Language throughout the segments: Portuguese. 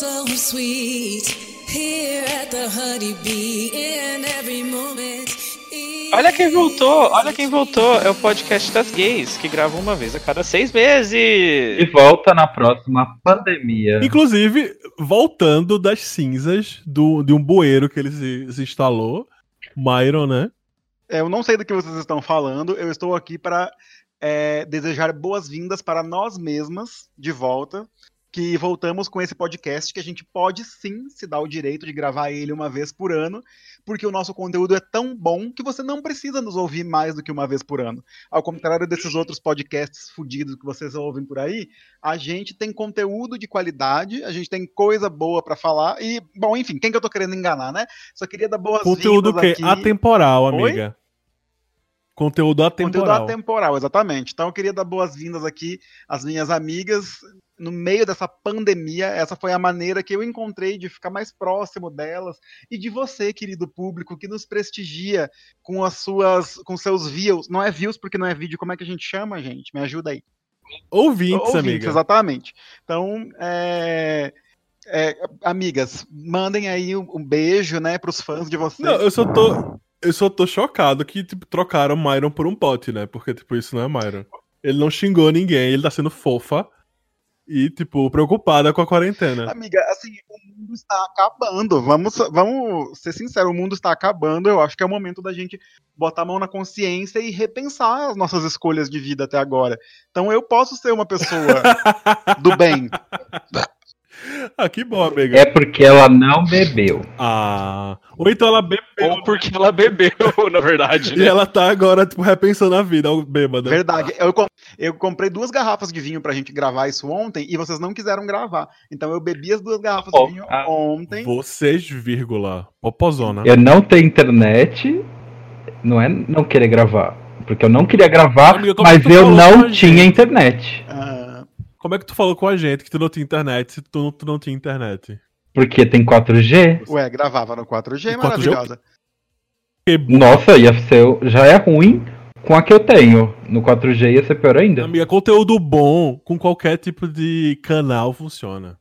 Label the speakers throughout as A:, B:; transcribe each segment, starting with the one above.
A: so sweet here at the Honey Bee in every moment.
B: Olha quem voltou, olha quem voltou. É o podcast das gays, que grava uma vez a cada seis meses.
C: E volta na próxima pandemia.
D: Inclusive, voltando das cinzas do, de um bueiro que ele se, se instalou. Myron, né?
E: É, eu não sei do que vocês estão falando. Eu estou aqui para é, desejar boas-vindas para nós mesmas de volta. Que voltamos com esse podcast que a gente pode sim se dar o direito de gravar ele uma vez por ano, porque o nosso conteúdo é tão bom que você não precisa nos ouvir mais do que uma vez por ano. Ao contrário desses outros podcasts fudidos que vocês ouvem por aí, a gente tem conteúdo de qualidade, a gente tem coisa boa para falar e, bom, enfim, quem que eu tô querendo enganar, né? Só queria dar boas-vindas
D: Conteúdo que
E: aqui.
D: atemporal,
E: Oi?
D: amiga. Conteúdo atemporal.
E: Conteúdo atemporal, exatamente. Então eu queria dar boas-vindas aqui às minhas amigas. No meio dessa pandemia, essa foi a maneira que eu encontrei de ficar mais próximo delas e de você, querido público, que nos prestigia com as suas, com seus views. Não é views porque não é vídeo, como é que a gente chama, gente? Me ajuda aí.
D: Ouvintes,
E: Ouvintes,
D: amiga.
E: exatamente. Então, é, é, amigas, mandem aí um, um beijo, né, pros fãs de vocês.
D: Não, eu só tô. Eu só tô chocado que, tipo, trocaram Myron por um pote, né? Porque, tipo, isso não é Myron. Ele não xingou ninguém, ele tá sendo fofa e, tipo, preocupada com a quarentena.
E: Amiga, assim, o mundo está acabando. Vamos, vamos ser sinceros, o mundo está acabando. Eu acho que é o momento da gente botar a mão na consciência e repensar as nossas escolhas de vida até agora. Então eu posso ser uma pessoa do bem.
D: Ah, que bom, amiga.
C: É porque ela não bebeu.
D: Ah. Ou então ela bebeu.
B: Ou porque ela bebeu, na verdade.
D: E
B: né?
D: ela tá agora, tipo, repensando a vida, bêbada.
E: Verdade. Eu, eu comprei duas garrafas de vinho pra gente gravar isso ontem e vocês não quiseram gravar. Então eu bebi as duas garrafas
C: Oh,
E: de vinho
C: ah.
E: ontem.
D: Vocês, vírgula. Popozona.
C: Eu não tenho internet, não é não querer gravar. Porque eu não queria gravar,
D: Amiga, é
C: mas eu não tinha internet.
E: Ah,
D: Como é que tu falou com a gente que tu não tinha internet se tu, não- tu não tinha internet?
C: Porque tem 4G.
E: ué, gravava no 4G,
D: No 4G?
E: maravilhosa.
D: Que bu-
C: Nossa, ia ser, já é ruim com a que eu tenho. No 4G ia ser pior ainda.
D: Amiga, conteúdo bom com qualquer tipo de canal funciona.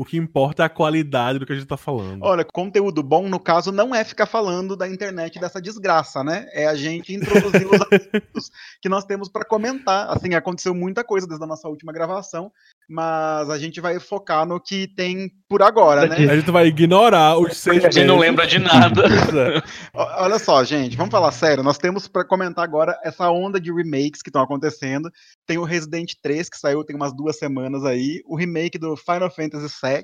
D: O que importa é a qualidade do que a gente tá falando.
E: Olha, conteúdo bom, no caso, não é ficar falando da internet dessa desgraça, né? É a gente introduzir os assuntos que nós temos para comentar. Assim, aconteceu muita coisa desde a nossa última gravação, mas a gente vai focar no que tem por agora, né?
D: A gente vai ignorar os seis
B: A gente não lembra de nada.
D: É.
E: Olha só, gente, vamos falar sério. Nós temos para comentar agora essa onda de remakes que estão acontecendo. Tem o Resident 3, que saiu tem umas duas semanas aí. O remake do Final Fantasy VII.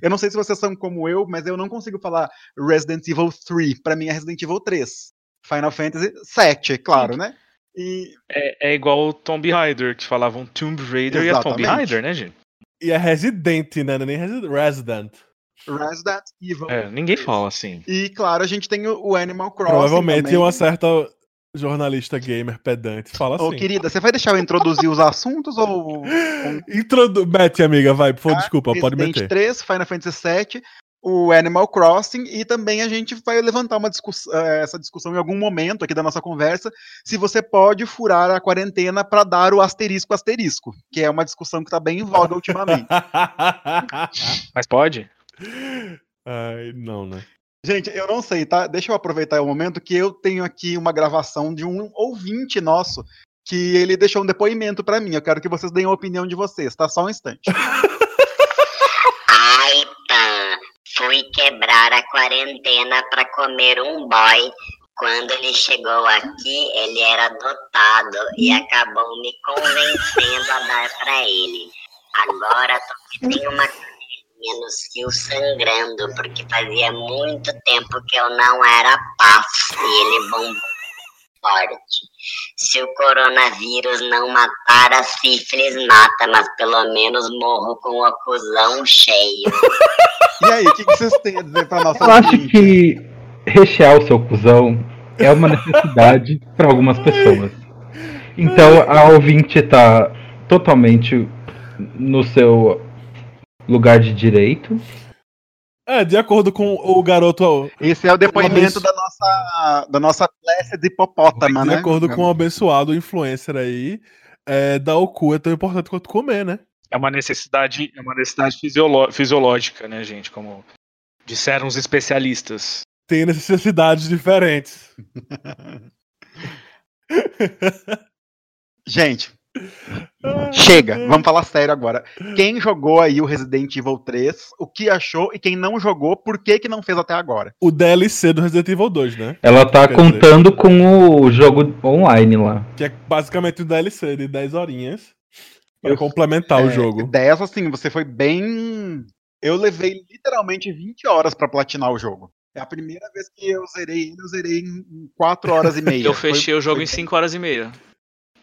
E: Eu não sei se vocês são como eu, mas eu não consigo falar Resident Evil 3. Para mim é Resident Evil 3. Final Fantasy 7, claro, né? E
B: É, é igual o Tomb Raider, que falavam Tomb Raider e a Tomb
E: Exatamente.
B: Raider, né, gente?
D: E é Resident, né? Não é Nem Resi- Resident.
E: Resident Evil.
B: É, ninguém fala assim.
E: E claro, a gente tem o Animal Crossing.
D: Provavelmente
E: também.
D: uma certa jornalista gamer pedante fala
E: Ô,
D: assim.
E: querida, você vai deixar eu introduzir os assuntos ou.
D: Introdu... Mete, amiga, vai. Pô, desculpa, pode
E: Resident
D: meter.
E: 3, Final Fantasy VII, o Animal Crossing e também a gente vai levantar uma discuss- eh, essa discussão em algum momento aqui da nossa conversa, se você pode furar a quarentena para dar o asterisco asterisco, que é uma discussão que está bem em voga ultimamente.
B: Mas pode?
D: Ai, não, né?
E: Gente, eu não sei, tá? Deixa eu aproveitar o momento que eu tenho aqui uma gravação de um ouvinte nosso que ele deixou um depoimento para mim. Eu quero que vocês deem a opinião de vocês, tá? Só um instante.
F: Ai, Pan, fui quebrar a quarentena pra comer um boy. Quando ele chegou aqui, ele era dotado e acabou me convencendo a dar pra ele. Agora tô que tenho uma canelinha nos fios sangrando, porque fazia muito tempo que eu não era paf e ele bombou forte. Se o coronavírus não matar, a sífilis mata, mas pelo menos morro com o cuzão cheio.
E: E aí, o que, que vocês têm a dizer pra nossa
C: Eu acho que rechear o seu cuzão é uma necessidade para algumas pessoas. Então a ouvinte tá totalmente no seu lugar de direito.
D: É, de acordo com o garoto.
E: Esse é o depoimento da nossa, da nossa classe de hipopótama,
D: de
E: né?
D: acordo com o abençoado influencer aí, é, dar o cu é tão importante quanto comer, né?
B: É uma necessidade, é uma necessidade fisiológica, né, gente? Como disseram os especialistas.
D: Tem necessidades diferentes.
E: Gente, chega. Vamos falar sério agora. Quem jogou aí o Resident Evil 3, o que achou e quem não jogou, por que que não fez até agora?
D: O DLC do Resident Evil 2, né?
C: Ela tá
D: Quer
C: contando com o jogo online lá.
D: Que é basicamente um DLC de 10 horinhas. Pra complementar o
E: É,
D: jogo.
E: Dessa, assim, você foi bem. Eu levei literalmente 20 horas pra platinar o jogo. É a primeira vez que eu zerei ele, eu zerei em 4 horas e meia.
B: Eu fechei
E: Foi-
B: o jogo
E: foi
B: em
E: bem-
B: 5 horas e meia.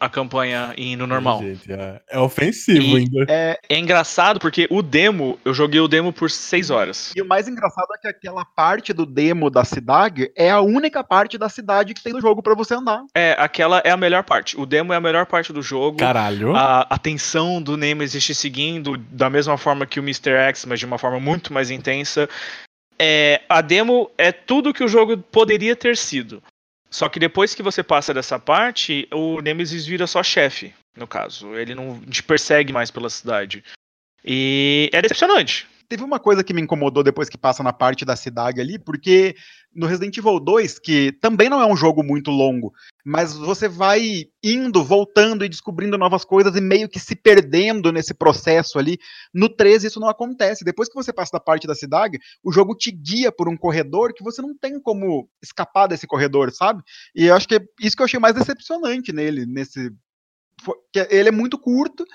B: A campanha indo normal.
D: Gente, é, é ofensivo
B: E-
D: ainda.
E: É,
B: É engraçado porque o demo, eu joguei o demo por 6 horas.
E: e o mais engraçado é que aquela parte do demo da cidade é a única parte da cidade que tem no jogo pra você andar.
B: É, aquela é a melhor parte. O demo é a melhor parte do jogo.
D: Caralho.
B: A, a tensão do Nemesis te seguindo da mesma forma que o Mr. X, mas de uma forma muito mais intensa. É, a demo é tudo que o jogo poderia ter sido. Só que depois que você passa dessa parte, o Nemesis vira só chefe, no caso. Ele não te persegue mais pela cidade. E é decepcionante.
E: Teve uma coisa que me incomodou depois que passa na parte da cidade ali, porque no Resident Evil 2, que também não é um jogo muito longo, mas você vai indo, voltando e descobrindo novas coisas e meio que se perdendo nesse processo ali. No 3 isso não acontece. Depois que você passa da parte da cidade, o jogo te guia por um corredor que você não tem como escapar desse corredor, sabe? E eu acho que é isso que eu achei mais decepcionante nele, nesse ele é muito curto,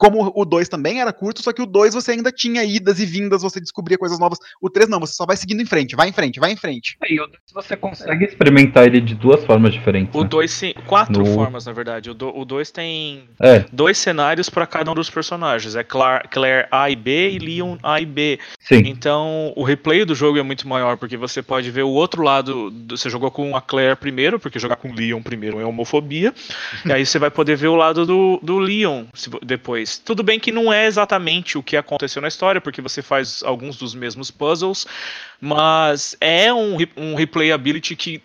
E: como o 2 também era curto, só que o 2 você ainda tinha idas e vindas, você descobria coisas novas. O 3 não, você só vai seguindo em frente, vai em frente, vai em frente.
C: E o dois você consegue experimentar ele de duas formas diferentes.
B: O
C: né?
B: 2 sim. Quatro
C: No-
B: formas, na verdade. O 2 tem
C: É,
B: dois cenários para cada um dos personagens. É Cla- Claire A e B e Leon A e B.
C: sim.
B: Então, o replay do jogo é muito maior, porque você pode ver o outro lado. do- Você jogou com a Claire primeiro, porque jogar com o Leon primeiro é homofobia. e aí você vai poder ver o lado do, do Leon se depois. Tudo bem que não é exatamente o que aconteceu na história, porque você faz alguns dos mesmos puzzles, mas é um, um replayability que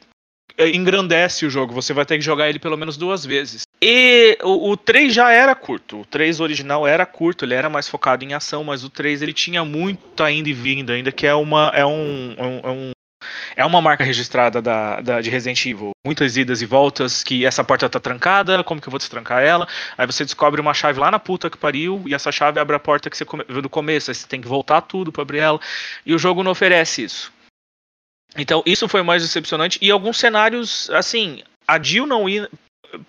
B: é, engrandece o jogo. Você vai ter que jogar ele pelo menos duas vezes. E o, o 3 já era curto. O 3 original era curto, ele era mais focado em ação, mas o 3 ele tinha muito ainda e vindo, ainda que é uma é um, é um, é um- é uma marca registrada da, da- de Resident Evil. Muitas idas e voltas, que essa porta tá trancada, como que eu vou destrancar ela? Aí você descobre uma chave lá na puta que pariu, e essa chave abre a porta que você come- viu do começo, aí você tem que voltar tudo pra abrir ela. E o jogo não oferece isso. Então, isso foi mais decepcionante. E alguns cenários, assim, a Jill não ia.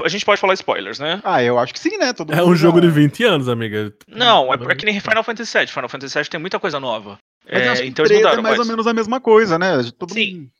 B: A gente pode falar spoilers, né?
E: Ah, eu acho que sim, né? Todo
D: É um jogo de 20 anos, amiga.
B: Não, é, é que nem Final Fantasy VII. Final Fantasy VII tem muita coisa nova. É,
E: acho que
B: então
E: o
B: eles
E: 3
B: mudaram.
E: é mais
B: mas-
E: ou menos a mesma coisa, né? Todo
B: Sim.
E: mundo-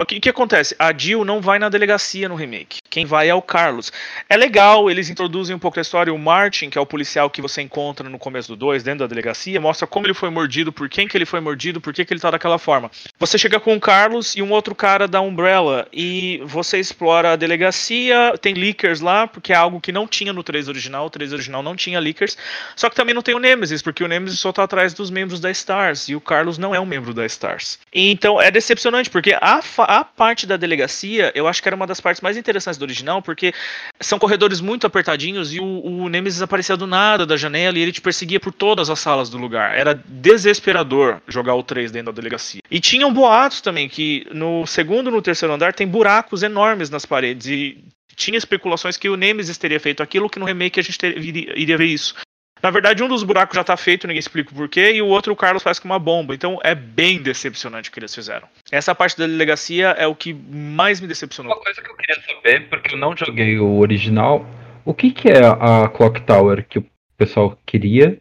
B: O que, que acontece? A Jill não vai na delegacia no remake. Quem vai é o Carlos. É legal, eles introduzem um pouco da história. O Martin, que é o policial que você encontra no começo do 2, dentro da delegacia, mostra como ele foi mordido, por quem que ele foi mordido, por que, que ele tá daquela forma. Você chega com o Carlos e um outro cara da Umbrella e você explora a delegacia, tem leakers lá, porque é algo que não tinha no 3 original. O 3 original não tinha leakers. Só que também não tem o Nemesis, porque o Nemesis só tá atrás dos membros da Stars e o Carlos não é um membro da Stars. Então é decepcionante, porque a, a parte da delegacia eu acho que era uma das partes mais interessantes do original, porque são corredores muito apertadinhos e o, o Nemesis aparecia do nada da janela e ele te perseguia por todas as salas do lugar. Era desesperador jogar o 3 dentro da delegacia. E tinham boatos também que no segundo e no terceiro andar tem buracos enormes nas paredes e tinha especulações que o Nemesis teria feito aquilo que no remake a gente iria, iria ver isso. Na verdade, um dos buracos já tá feito, ninguém explica o porquê, e o outro o Carlos faz com uma bomba. Então é bem decepcionante o que eles fizeram. Essa parte da delegacia é o que mais me decepcionou.
C: Uma coisa que eu queria saber, porque eu não joguei o original, o que, que é a Clock Tower que o pessoal queria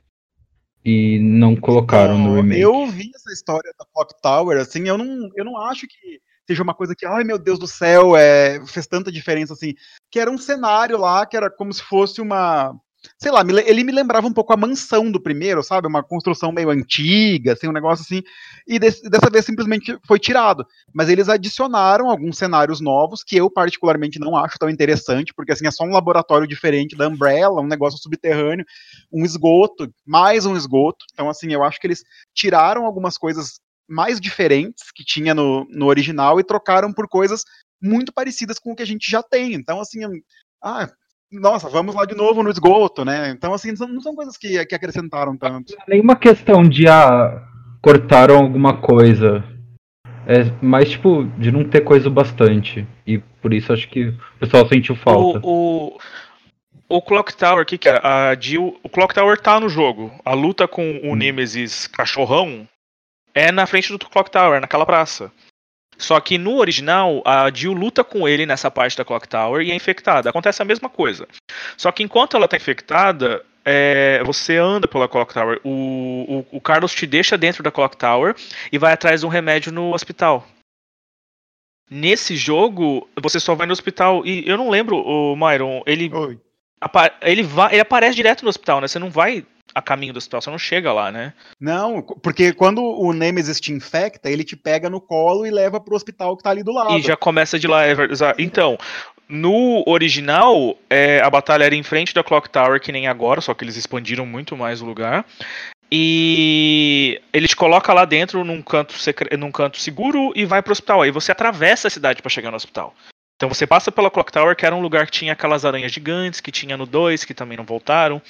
C: e não colocaram no remake?
E: Eu vi essa história da Clock Tower, assim, eu não, eu não acho que seja uma coisa que, ai meu Deus do céu, é, fez tanta diferença assim. Que era um cenário lá, que era como se fosse uma. Sei lá, ele me lembrava um pouco a mansão do primeiro, sabe? Uma construção meio antiga, assim, um negócio assim. E des- dessa vez simplesmente foi tirado. Mas eles adicionaram alguns cenários novos que eu particularmente não acho tão interessante, porque assim é só um laboratório diferente da Umbrella, um negócio subterrâneo, um esgoto, mais um esgoto. Então assim, eu acho que eles tiraram algumas coisas mais diferentes que tinha no, no original e trocaram por coisas muito parecidas com o que a gente já tem. Então, assim, ah, nossa, vamos lá de novo no esgoto, né? Então, assim, não são, não são coisas que, que acrescentaram tanto.
C: Nenhuma questão de ah, cortaram alguma coisa. É mais tipo de não ter coisa bastante. E por isso acho que o pessoal sentiu falta.
B: O, o, o Clock Tower, que, que é? A Jill, o Clock Tower tá no jogo. A luta com o Nemesis cachorrão é na frente do Clock Tower, naquela praça. Só que no original, a Jill luta com ele nessa parte da Clock Tower e é infectada. Acontece a mesma coisa. Só que enquanto ela tá infectada, é, você anda pela Clock Tower. O, o, o, Carlos te deixa dentro da Clock Tower e vai atrás de um remédio no hospital. Nesse jogo, você só vai no hospital. E eu não lembro, o Myron, ele. Ele, vai, ele aparece direto no hospital, né? Você não vai a caminho do hospital, você não chega lá, né?
E: Não, porque quando o Nemesis te infecta, ele te pega no colo e leva pro hospital que tá ali do lado.
B: E já começa de lá. É então, no original, é, a batalha era em frente da Clock Tower, que nem agora, só que eles expandiram muito mais o lugar. E ele te coloca lá dentro num canto, num canto seguro e vai pro hospital. Aí você atravessa a cidade para chegar no hospital. Então você passa pela Clock Tower, que era um lugar que tinha aquelas aranhas gigantes que tinha no 2, que também não voltaram.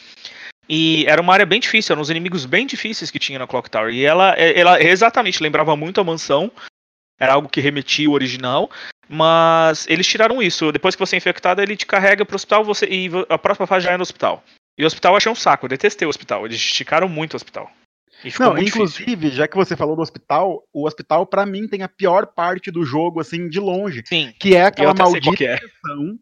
B: E era uma área bem difícil, eram uns inimigos bem difíceis que tinha na Clock Tower. E ela, ela exatamente lembrava muito a mansão. Era algo que remetia o original. Mas eles tiraram isso. Depois que você é infectado, ele te carrega pro hospital você, e a próxima fase já é no hospital. E o hospital eu achei um saco, eu detestei o hospital. Eles esticaram muito o hospital.
E: Não, inclusive, difícil. já que você falou do hospital, o hospital para mim tem a pior parte do jogo, assim, de longe.
B: Sim.
E: Que é aquela maldita é. sessão.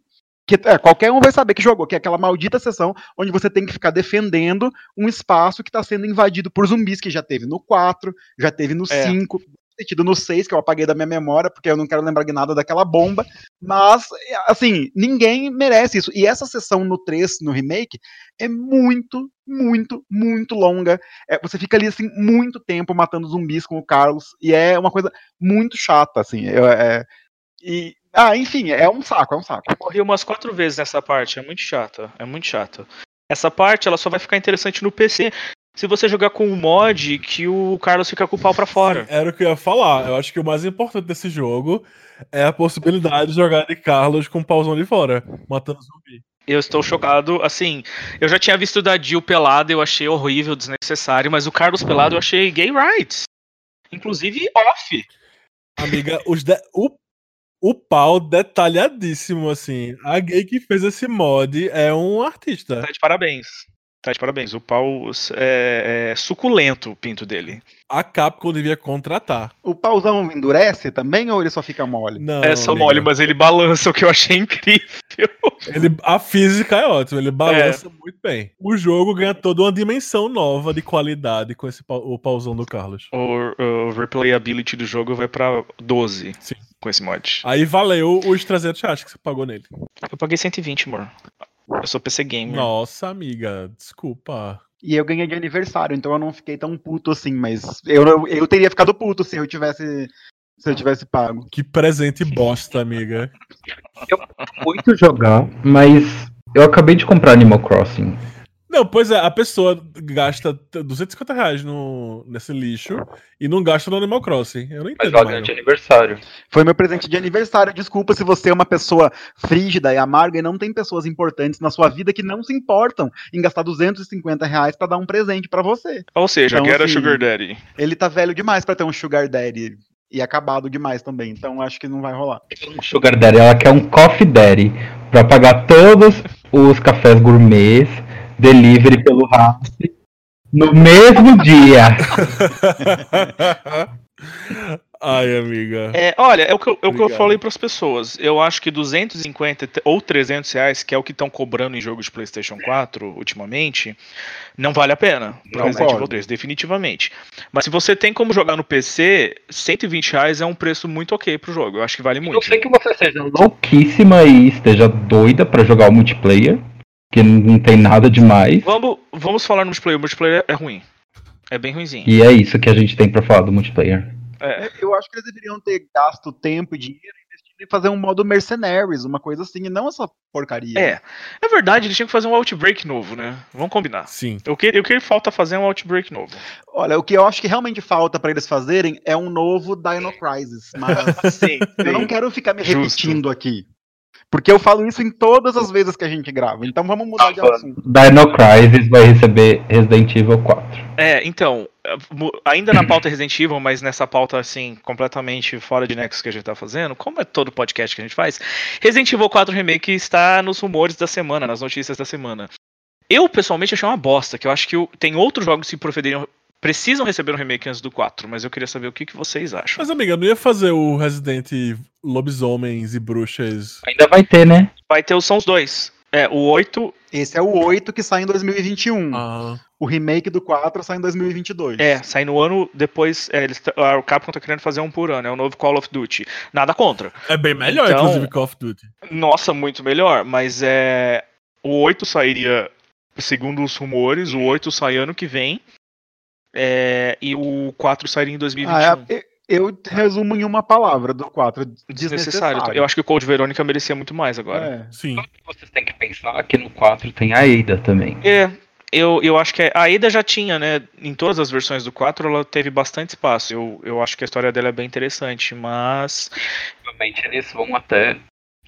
E: Que, é, qualquer um vai saber que jogou, que é aquela maldita sessão onde você tem que ficar defendendo um espaço que está sendo invadido por zumbis, que já teve no 4, já teve no é. 5, tido no 6, que eu apaguei da minha memória, porque eu não quero lembrar de nada daquela bomba. Mas, assim, ninguém merece isso. E essa sessão no 3, no remake, é muito, muito, muito longa. É, você fica ali, assim, muito tempo matando zumbis com o Carlos. E é uma coisa muito chata, assim. É, é, e, ah, enfim, é um saco, é um saco.
B: Eu morri umas quatro vezes nessa parte, é muito chata, é muito chata. Essa parte ela só vai ficar interessante no PC se você jogar com um mod que o Carlos fica com o pau pra fora.
D: Era o que eu ia falar. Eu acho que o mais importante desse jogo é a possibilidade de jogar de Carlos com o pauzão de fora, matando zumbi.
B: Eu estou chocado. Assim, eu já tinha visto da Jill pelada, eu achei horrível, desnecessário, mas o Carlos pelado eu achei gay rights. Inclusive off.
D: Amiga, os de... o, o pau detalhadíssimo, assim. A gay que fez esse mod é um artista.
B: Tá de parabéns. Tá de parabéns. O pau é, é, suculento, o pinto dele.
D: A Capcom devia contratar.
E: O pauzão endurece também ou ele só fica mole?
B: Não. É só mole, mas ele balança, o que eu achei incrível.
D: Ele, a física é ótima, ele balança é. muito bem. O jogo ganha toda uma dimensão nova de qualidade com esse o pauzão do Carlos.
B: O, o replayability do jogo vai pra 12. Sim. Com esse mod.
D: Aí valeu os 300 reais que você pagou nele.
B: Eu paguei 120, amor. Eu sou PC gamer.
D: Nossa, amiga, desculpa.
E: E eu ganhei de aniversário, então eu não fiquei tão puto assim, mas eu, eu teria ficado puto se eu tivesse se eu tivesse pago.
D: Que presente bosta, amiga.
C: Eu muito jogar, mas eu acabei de comprar Animal Crossing.
D: Não, pois é, a pessoa gasta 250 reais no, nesse lixo e não gasta no Animal Crossing. Eu não entendo.
C: Mas joga de aniversário.
E: Foi meu presente de aniversário. Desculpa se você é uma pessoa frígida e amarga e não tem pessoas importantes na sua vida que não se importam em gastar 250 reais pra dar um presente para você.
B: Ou seja, então, assim, Sugar Daddy.
E: Ele tá velho demais para ter um Sugar Daddy. E acabado demais também, então acho que não vai rolar.
C: Sugar Daddy, ela quer um Coffee Daddy pra pagar todos os cafés gourmets delivery pelo RAP no mesmo dia.
D: Ai, amiga.
B: É, olha, é o que, eu, é o que eu falei para as pessoas. Eu acho que 250 ou 300 reais, que é o que estão cobrando em jogos de PlayStation 4 ultimamente, não vale a pena para Resident Evil 3, definitivamente. Mas se você tem como jogar no PC, 120 reais é um preço muito ok pro jogo. Eu acho que vale muito. Eu
C: sei que você seja louquíssima e esteja doida para jogar o multiplayer que não tem nada demais.
B: Vamos, vamos falar no multiplayer. O multiplayer é ruim. É bem ruimzinho.
C: E é isso que a gente tem para falar do multiplayer.
E: É. Eu acho que eles deveriam ter gasto tempo e dinheiro investindo em fazer um modo Mercenaries, uma coisa assim, e não essa porcaria.
B: É. É verdade, eles tinham que fazer um Outbreak novo, né? Vamos combinar.
D: Sim.
B: O que, o que falta fazer é um Outbreak novo.
E: Olha, o que eu acho que realmente falta para eles fazerem é um novo Dino Crisis. Mas sim, eu não quero ficar me repetindo Justo. aqui. Porque eu falo isso em todas as vezes que a gente grava. Então vamos mudar de assunto.
C: Dino Crisis vai receber Resident Evil 4.
B: É, então, ainda na pauta Resident Evil, mas nessa pauta assim, completamente fora de nexo que a gente tá fazendo, como é todo podcast que a gente faz, Resident Evil 4 Remake está nos rumores da semana, nas notícias da semana. Eu, pessoalmente, achei uma bosta, que eu acho que tem outros jogos que procederiam, precisam receber um remake antes do 4, mas eu queria saber o que, que vocês acham.
D: Mas, amiga, não ia fazer o Resident Lobisomens e Bruxas.
C: Ainda vai ter, né?
B: Vai ter os são os dois. É, o 8
E: Esse é o 8 que sai em 2021.
D: Ah,
E: O remake do 4 sai em 2022.
B: É, sai no ano depois. É, eles, o Capcom tá querendo fazer um por ano, é o novo Call of Duty. Nada contra.
D: é bem melhor,
B: Então-
D: inclusive, Call of Duty.
B: Nossa, muito melhor, mas é. O 8 sairia, segundo os rumores, o 8 sai ano que vem. É, e o 4 sairia em 2021.
E: Ah, é- eu resumo em uma palavra do 4.
B: Desnecessário. Eu acho que o Code Verônica merecia muito mais agora.
E: É.
D: Sim.
C: Vocês têm que pensar que no 4 tem a Ada também.
B: É. Eu, eu acho que a Aida já tinha, né? Em todas as versões do 4, ela teve bastante espaço. Eu, eu acho que a história dela é bem interessante, mas.
C: Provavelmente eles vão até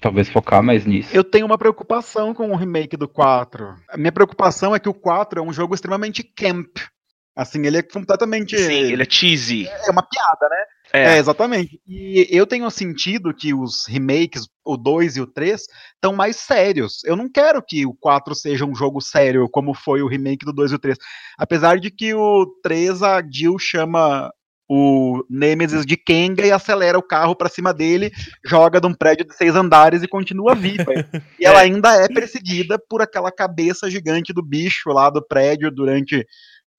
C: talvez focar mais nisso.
E: Eu tenho uma preocupação com o remake do 4. A minha preocupação é que o 4 é um jogo extremamente camp. Assim, ele é completamente.
B: Sim, ele é cheesy.
E: É uma piada, né?
B: É.
E: É, exatamente. E eu tenho sentido que os remakes, o 2 e o 3, estão mais sérios. Eu não quero que o 4 seja um jogo sério, como foi o remake do 2 e o 3. Apesar de que o 3, a Jill chama o Nemesis de Kenga e acelera o carro pra cima dele, joga de um prédio de seis andares e continua viva. E ela ainda é perseguida por aquela cabeça gigante do bicho lá do prédio durante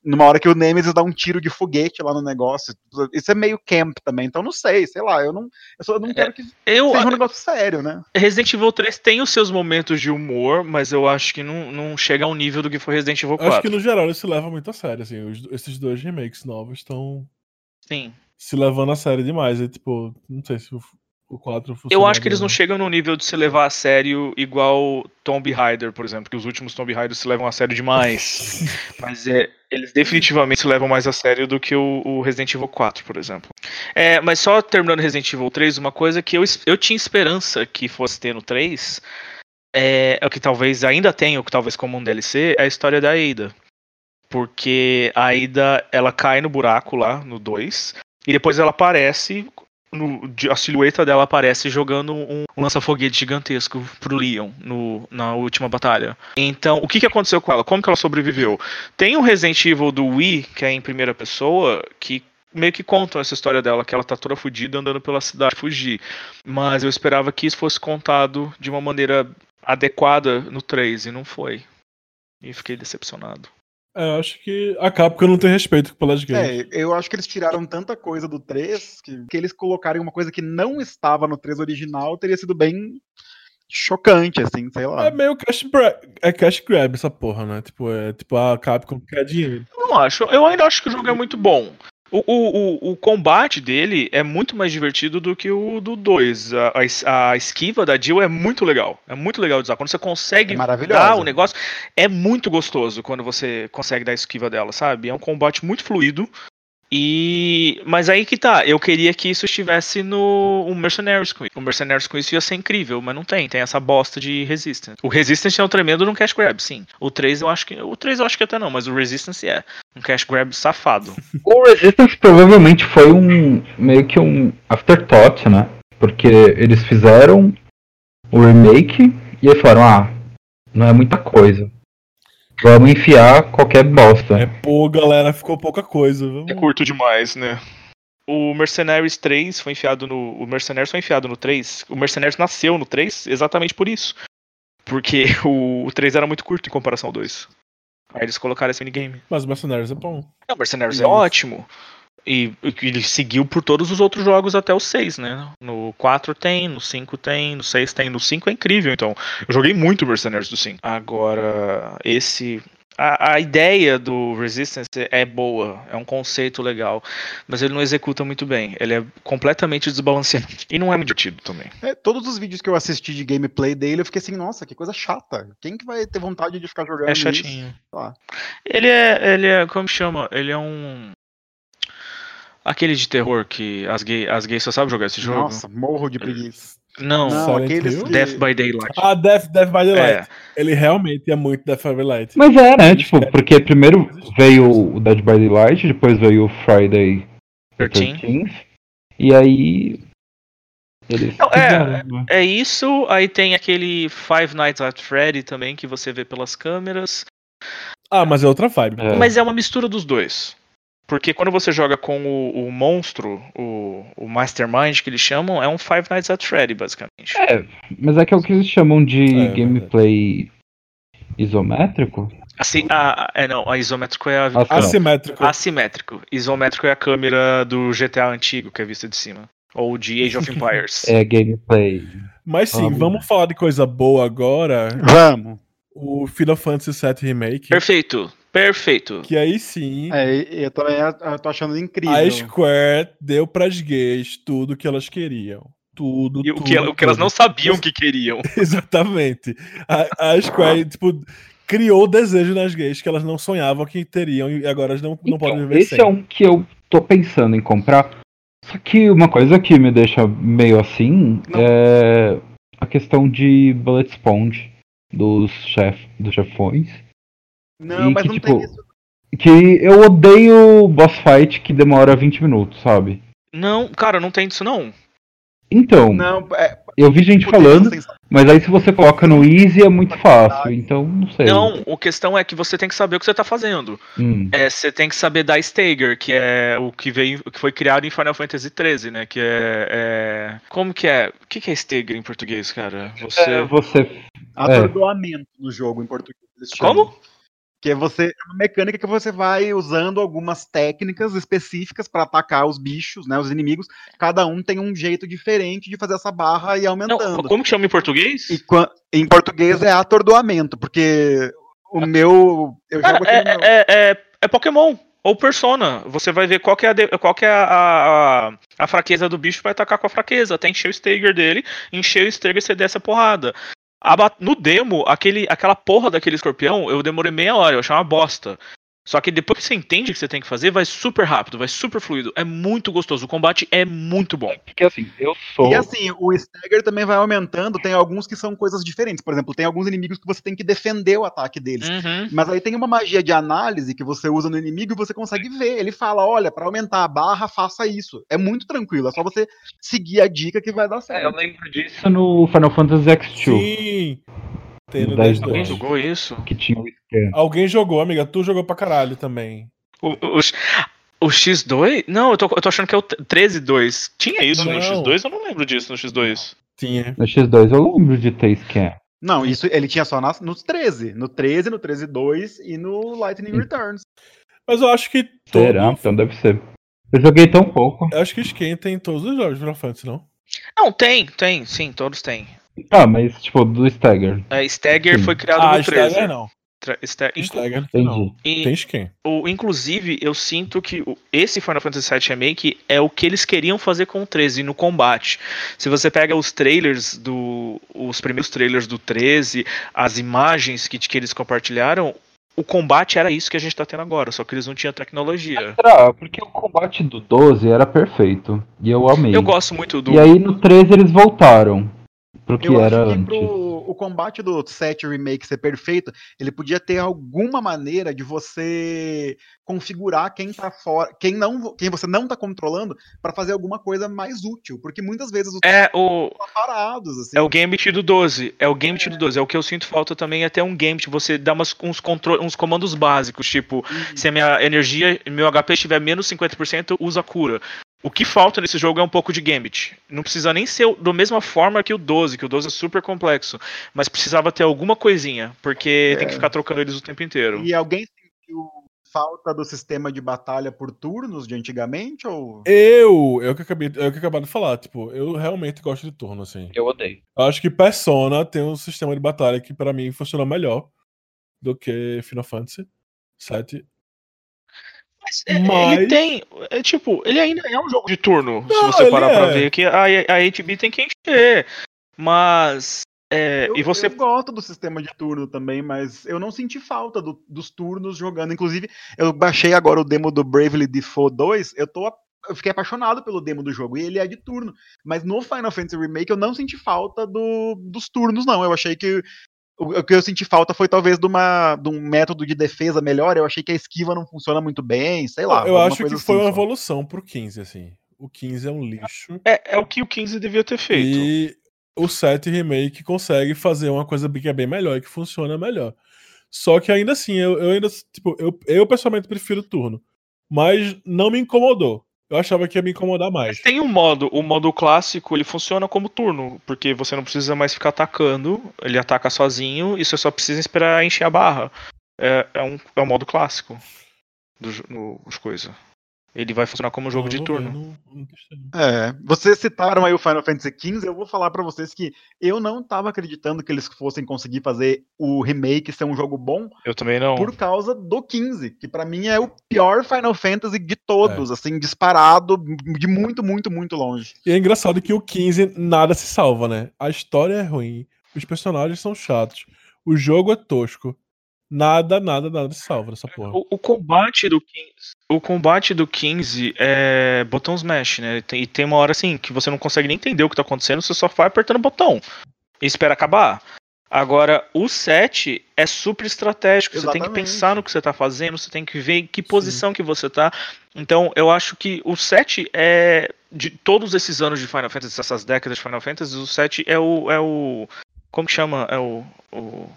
E: numa hora que o Nemesis dá um tiro de foguete lá no negócio. Isso é meio camp também, então não sei, sei lá, eu não, eu só não quero que
B: Eu,
E: seja um negócio sério, né?
B: Resident Evil 3 tem os seus momentos de humor, mas eu acho que não, não chega ao nível do que foi Resident Evil
D: Eu
B: 4.
D: Acho que no geral ele se leva muito a sério, assim. os- esses dois remakes novos estão
B: Sim.
D: se levando a sério demais. E, tipo, não sei se o, o 4 funciona.
B: Eu acho que eles não
D: né?
B: chegam no nível de se levar a sério igual Tomb Raider, por exemplo, que os últimos Tomb Raiders se levam a sério demais. Mas é, eles definitivamente se levam mais a sério do que o, o Resident Evil 4, por exemplo. É, mas só terminando Resident Evil 3, uma coisa que eu, eu tinha esperança que fosse ter no 3, é, é o que talvez ainda tenha, o que talvez como um DLC, é a história da Ada. Porque a Ada, ela cai no buraco lá, no 2, e depois ela aparece no- a silhueta dela aparece jogando um, um lança-foguete gigantesco pro Leon no- na última batalha. Então, o que, que aconteceu com ela? Como que ela sobreviveu? Tem um Resident Evil do Wii, que é em primeira pessoa, que meio que contam essa história dela, que ela tá toda fodida andando pela cidade fugir. Mas eu esperava que isso fosse contado de uma maneira adequada no 3, e não foi. E fiquei decepcionado.
D: É, eu acho que a Capcom não tem respeito pelas games.
E: É, eu acho que eles tiraram tanta coisa do 3 que, que eles colocarem uma coisa que não estava no 3 original teria sido bem chocante, assim, sei lá.
D: É meio cash, é cash grab essa porra, né? Tipo, é tipo a Capcom quer dinheiro.
B: Eu não acho. Eu ainda acho que o jogo é muito bom. O, o, o, combate dele é muito mais divertido do que o do 2. A, a a esquiva da Jill é muito legal. É muito legal de usar. Quando você consegue
E: É
B: dar o negócio, é muito gostoso quando você consegue dar a esquiva dela, sabe? É um combate muito fluido. E. Mas aí que tá, eu queria que isso estivesse no o Mercenaries com isso. O Mercenaries com isso ia ser incrível, mas não tem, tem essa bosta de Resistance. O Resistance é um tremendo num cash grab, sim. O 3 eu acho que. O 3 eu acho que até não, mas o Resistance é. Um cash grab safado.
C: O Resistance provavelmente foi um meio que um afterthought, né? Porque eles fizeram o remake e aí falaram, ah, não é muita coisa. Vamos enfiar qualquer bosta.
D: É, pô, galera, ficou pouca coisa. Vamos...
B: É curto demais, né? O Mercenaries 3 foi enfiado no. O Mercenaries foi enfiado no 3. O Mercenaries nasceu no 3 exatamente por isso. Porque o, o 3 era muito curto em comparação ao 2. Aí eles colocaram esse minigame.
D: Mas Mercenaries é bom.
B: Não, o Mercenaries é
D: Isso.
B: ótimo. E e ele seguiu por todos os outros jogos até o 6, né? No 4 tem, no 5 tem, no 6 tem, no 5 é incrível, então. Eu joguei muito Mercenaries do 5. Agora, esse. A, a ideia do Resistance é boa, é um conceito legal, mas ele não executa muito bem. Ele é completamente desbalanceado. E não é muito divertido também.
E: É, todos os vídeos que eu assisti de gameplay dele, eu fiquei assim, nossa, que coisa chata. Quem que vai ter vontade de ficar jogando
B: É
E: isso?
B: chatinho.
E: lá.
B: Ele é. Ele é. Como chama? Ele é um. Aquele de terror que as gays as gays só sabem jogar esse jogo.
E: Nossa, morro de preguiça.
B: Não,
E: Não, aqueles que-
B: Death by Daylight.
D: Ah, Death, Death by the
B: É.
D: Ele realmente é muito Death by the Light.
C: Mas é, né? Tipo, porque primeiro veio o Dead by Daylight, depois veio o Friday the
B: 13.
C: 13th, e aí.
B: Não, é-
C: né?
B: É isso, aí tem aquele Five Nights at Freddy também, que você vê pelas câmeras.
D: Ah, mas é outra vibe.
C: É.
B: Mas é uma mistura dos dois. Porque quando você joga com o, o monstro, o, o Mastermind que eles chamam, é um Five Nights at Freddy, basicamente.
C: É, mas é que é o que eles chamam de
D: É,
C: gameplay isométrico?
B: Assim, a, a- é não, a isométrico é a,
C: Ah, tá.
D: Assimétrico.
B: assimétrico. Isométrico é a câmera do GTA antigo, que é vista de cima. Ou de Age of Empires.
C: É gameplay.
D: Mas sim, vamos falar de coisa boa agora.
E: Vamos.
D: O Final Fantasy VII Remake.
B: Perfeito, perfeito.
D: Que aí sim,
E: É, eu também eu tô achando incrível.
D: a Square deu pras gays tudo que elas queriam. Tudo,
B: E o
D: tudo,
B: que, o que elas
D: tudo.
B: não sabiam que queriam.
D: Exatamente. A, a Square, tipo, criou o desejo nas gays que elas não sonhavam que teriam e agora elas não, não
C: Então,
D: podem viver
C: esse
D: sem.
C: é um que eu tô pensando em comprar. Só que uma coisa que me deixa meio assim
E: Não.
C: é a questão de bullet sponge dos, chef, dos chefões.
E: Não,
C: e
E: mas
C: que,
E: não
C: tipo,
E: tem isso.
C: Que eu odeio boss fight que demora 20 minutos, sabe?
B: Não, cara, não tem disso não.
C: Então,
E: Não, é,
C: eu vi gente
E: porque
C: falando, mas aí se você coloca no easy é muito fácil, então não sei.
B: Não, a questão é que você tem que saber o que você tá fazendo.
C: Hum.
B: É, você tem que saber da Stagger, que é o que veio, que foi criado em Final Fantasy XIII, né? Que é, é- como que é? O que que é Stagger em português, cara? Você
C: É, você
E: atordoamento no jogo em português. chamam. Que é você é uma mecânica que você vai usando algumas técnicas específicas para atacar os bichos, né, os inimigos. Cada um tem um jeito diferente de fazer essa barra e ir
B: Não,
E: aumentando.
B: como que chama em português?
E: E em português é atordoamento, porque o meu eu
B: Cara,
E: jogo aqui no meu-
B: é, é, é, é Pokémon ou Persona. Você vai ver qual que é, a, qual que é a, a, a fraqueza do bicho, vai atacar com a fraqueza, até encher o Stagger dele, encher o Stagger e você desce a porrada. No demo, aquele, aquela porra daquele escorpião, eu demorei meia hora, eu achei uma bosta. Só que depois que você entende o que você tem que fazer, vai super rápido, vai super fluido. É muito gostoso. O combate é muito bom.
C: Porque assim, eu sou.
E: E assim, o stagger também vai aumentando, tem alguns que são coisas diferentes. Por exemplo, tem alguns inimigos que você tem que defender o ataque deles.
B: Uhum.
E: Mas aí tem uma magia de análise que você usa no inimigo e você consegue ver. Ele fala: olha, pra aumentar a barra, faça isso. É muito tranquilo, é só você seguir a dica que vai dar
C: É, eu
E: certo.
C: lembro disso no Final Fantasy X2,
D: Sim. Tem no
C: Dez
D: 10
B: Alguém
D: dois.
B: jogou isso?
C: que tinha scan.
D: Alguém jogou, amiga. Tu jogou pra caralho também.
B: O, o, o X2? Não, eu tô, eu tô achando que é o 13-2. Tinha isso no
D: Não.
B: X2? Eu não lembro disso no X2.
D: Tinha.
C: No X2 eu lembro de ter scan.
E: Não, isso ele tinha só nas, nos 13. No 13, no 13.2 e no Lightning Returns.
D: Mas eu acho que todo.
C: Será? Então deve ser. Eu joguei tão pouco.
D: Eu acho que tem em todos os jogos de Final Fantasy, não?
B: Não, tem, tem, sim, todos têm.
C: Ah, mas tipo, do Stagger.
B: É, Stagger
C: Sim.
B: foi criado
D: Ah,
B: no 13.
D: Stagger não.
B: Tra-
D: Stagger
C: Entendi.
D: não.
B: e-
D: Tem Sken.
B: o- inclusive, eu sinto que o- esse Final Fantasy VII Remake é o que eles queriam fazer com o 13 no combate. Se você pega os trailers do. os primeiros trailers do 13, as imagens que, que eles compartilharam, o combate era isso que a gente tá tendo agora, só que eles não tinham tecnologia.
C: Será? Porque o combate do 12 era perfeito. E eu amei.
B: Eu gosto muito do.
C: E aí no 13 eles voltaram. Pro que
E: Eu
C: era
E: acho que
C: antes.
E: pro o combate do 7 Remake ser perfeito, ele podia ter alguma maneira de você configurar quem tá fora, quem não, quem você não tá controlando para fazer alguma coisa mais útil, porque muitas vezes os
B: É o.
E: tá parados assim.
B: É o Gambit do 12. É o Gambit do 12. É o que eu sinto falta também é ter um Gambit. Você dá umas, uns, contro- uns comandos básicos, tipo, se a minha energia, meu HP estiver menos 50%, usa cura. O que falta nesse jogo é um pouco de Gambit. Não precisa nem ser da mesma forma que o 12, que o 12 é super complexo. Mas precisava ter alguma coisinha, porque tem que ficar trocando eles o tempo inteiro.
E: E alguém sentiu falta do sistema de batalha por turnos de antigamente ou
D: Eu, eu que acabei, eu que acabei de falar, tipo, eu realmente gosto de turno, assim.
C: Eu odeio.
D: Eu acho que Persona tem um sistema de batalha que pra mim funciona melhor do que Final Fantasy 7.
B: Mas, é,
D: Mas-
B: ele tem. É, tipo, ele ainda é um jogo de turno. se
D: Não,
B: você
D: ele
B: parar pra
D: é.
B: ver que a, a HB tem que encher. Mas. é,
E: eu,
B: e você
E: eu gosto do sistema de turno também, mas eu não senti falta do- dos turnos jogando. Inclusive, eu baixei agora o demo do Bravely Default 2, eu tô eu fiquei apaixonado pelo demo do jogo, e ele é de turno. Mas no Final Fantasy Remake eu não senti falta do, dos turnos, não. Eu achei que o, que eu senti falta foi talvez de, uma, de um método de defesa melhor. Eu achei que a esquiva não funciona muito bem, sei lá.
D: eu acho que foi
E: assim
D: uma
E: só.
D: evolução pro 15, assim. O 15 é um lixo.
B: É, é o que o 15 devia ter feito.
D: E o 7 Remake consegue fazer uma coisa que é bem melhor e que funciona melhor. Só que ainda assim, eu, eu ainda, tipo, eu, eu pessoalmente prefiro turno. Mas não me incomodou. Eu achava que ia me incomodar mais.
B: Tem um modo, o modo clássico, ele funciona como turno, porque você não precisa mais ficar atacando, ele ataca sozinho e você só precisa esperar encher a barra. É, é, um, é um modo clássico do, jo- no, dos coisas. Ele vai funcionar como um jogo
D: Não,
B: de turno.
D: não- não testei.
E: É, vocês citaram aí o Final Fantasy XV, eu vou falar pra vocês que eu não tava acreditando que eles fossem conseguir fazer o remake ser um jogo bom
B: Eu também não.
E: por causa do 15, que pra mim é o pior Final Fantasy de todos, assim, disparado de muito, muito, muito longe.
D: E é engraçado que o 15 nada se salva, né? A história é ruim, os personagens são chatos, o jogo é tosco. Nada, nada, nada se salva nessa porra.
B: O, o combate do 15, o combate do 15 é botão smash, né? Tem- E tem uma hora assim que você não consegue nem entender o que tá acontecendo, você só vai apertando o botão e espera acabar. Agora, o 7 é super estratégico, você tem que
E: Exatamente.
B: pensar no que você tá fazendo, você tem que ver em que posição que você tá. Então, eu acho que o 7 é de todos esses anos de Final Fantasy, essas décadas de Final Fantasy, o 7 é o é o como que chama? É o, o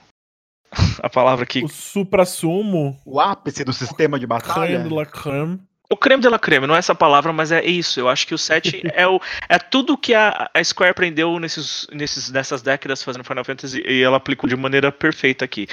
B: a palavra que
D: O supra-sumo,
E: O ápice do sistema de batalha.
D: creme de la creme.
B: O creme de la creme, não é essa palavra, mas é isso. Eu acho que o 7 é, o, é tudo que a, a Square aprendeu nesses, nesses, nessas décadas fazendo Final Fantasy e ela aplicou de maneira perfeita aqui.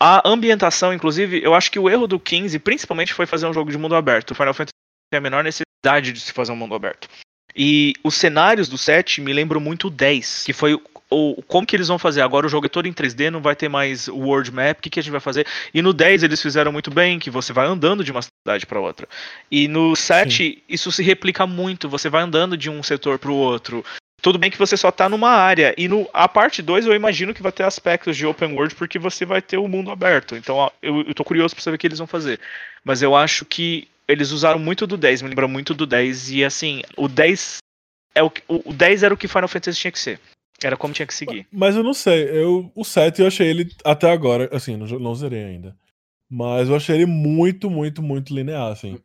B: A ambientação, inclusive, eu acho que o erro do 15, principalmente, foi fazer um jogo de mundo aberto. O Final Fantasy tem a menor necessidade de se fazer um mundo aberto. E os cenários do 7 me lembram muito o 10, que foi o, o- como que eles vão fazer agora o jogo é todo em 3D, não vai ter mais o world map, o que, que a gente vai fazer? E no 10 eles fizeram muito bem, que você vai andando de uma cidade para outra. E no 7 isso se replica muito, você vai andando de um setor para o outro. Tudo bem que você só tá numa área. E no, a parte 2 eu imagino que vai ter aspectos de open world porque você vai ter o mundo aberto. Então eu, eu tô curioso pra saber o que eles vão fazer. Mas eu acho que eles usaram muito do 10, me lembra muito do 10. E assim, o 10 é o, que- o, o 10 era o que Final Fantasy tinha que ser. Era como tinha que seguir.
D: Mas eu não sei, eu, o 7 eu achei ele até agora, assim, não, não zerei ainda. Mas eu achei ele muito, muito, muito linear, assim.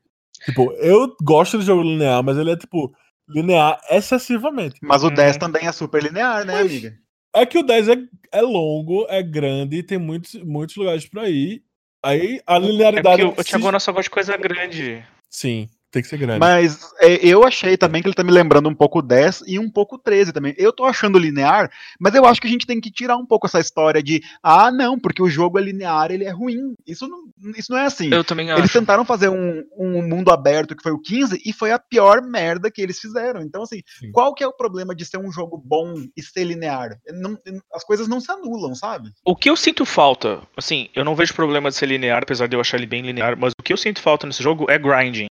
D: Tipo, eu gosto de jogo linear, mas ele é, tipo, linear excessivamente.
E: Mas o
B: Uhum.
E: 10 também é super linear, né,
D: Mas-
E: amiga?
D: É que o 10 é, é longo, é grande, tem muitos, muitos lugares pra ir. Aí a
B: É
D: linearidade.
B: porque o, o
D: se-
B: Thiago só gosta de coisa grande.
D: Sim, tem que ser grande.
E: Mas é, eu achei também que ele tá me lembrando um pouco o 10 e um pouco o 13 também. Eu tô achando linear, mas eu acho que a gente tem que tirar um pouco essa história de ah, não, porque o jogo é linear, ele é ruim. Isso não, isso não é assim.
B: Eu também
E: Eles
B: acho.
E: tentaram fazer um, um mundo aberto que foi o 15 e foi a pior merda que eles fizeram. Então, assim,
D: Sim.
E: qual que é o problema de ser um jogo bom e ser linear? Não- as coisas não se anulam, sabe?
B: O que eu sinto falta, assim, eu não vejo problema de ser linear, apesar de eu achar ele bem linear, mas o que eu sinto falta nesse jogo é grinding.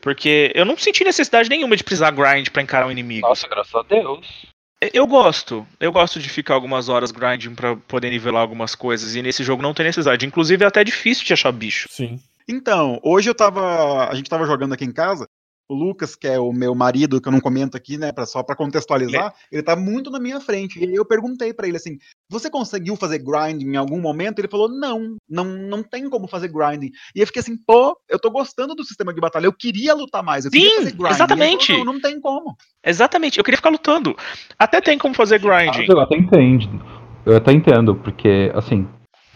B: Porque eu não senti necessidade nenhuma de precisar grind pra encarar um inimigo.
C: Nossa, graças a Deus.
B: Eu gosto. Eu gosto de ficar algumas horas grinding pra poder nivelar algumas coisas. E nesse jogo não tem necessidade. Inclusive é até difícil de achar bicho.
D: Sim.
E: Então, hoje eu tava. A gente tava jogando aqui em casa. O Lucas, que é o meu marido, que eu não comento aqui, né, pra, só pra contextualizar, ele tá muito na minha frente. E aí eu perguntei pra ele assim: você conseguiu fazer grinding em algum momento? Ele falou: não, não, não tem como fazer grinding. E eu fiquei assim, pô, eu tô gostando do sistema de batalha, eu queria lutar mais, eu queria
B: Sim,
E: fazer grinding.
B: exatamente.
E: Falou, não, não tem como.
B: Exatamente, eu queria ficar lutando. Até tem como fazer grinding.
C: Eu até entendo. Eu até entendo, porque, assim,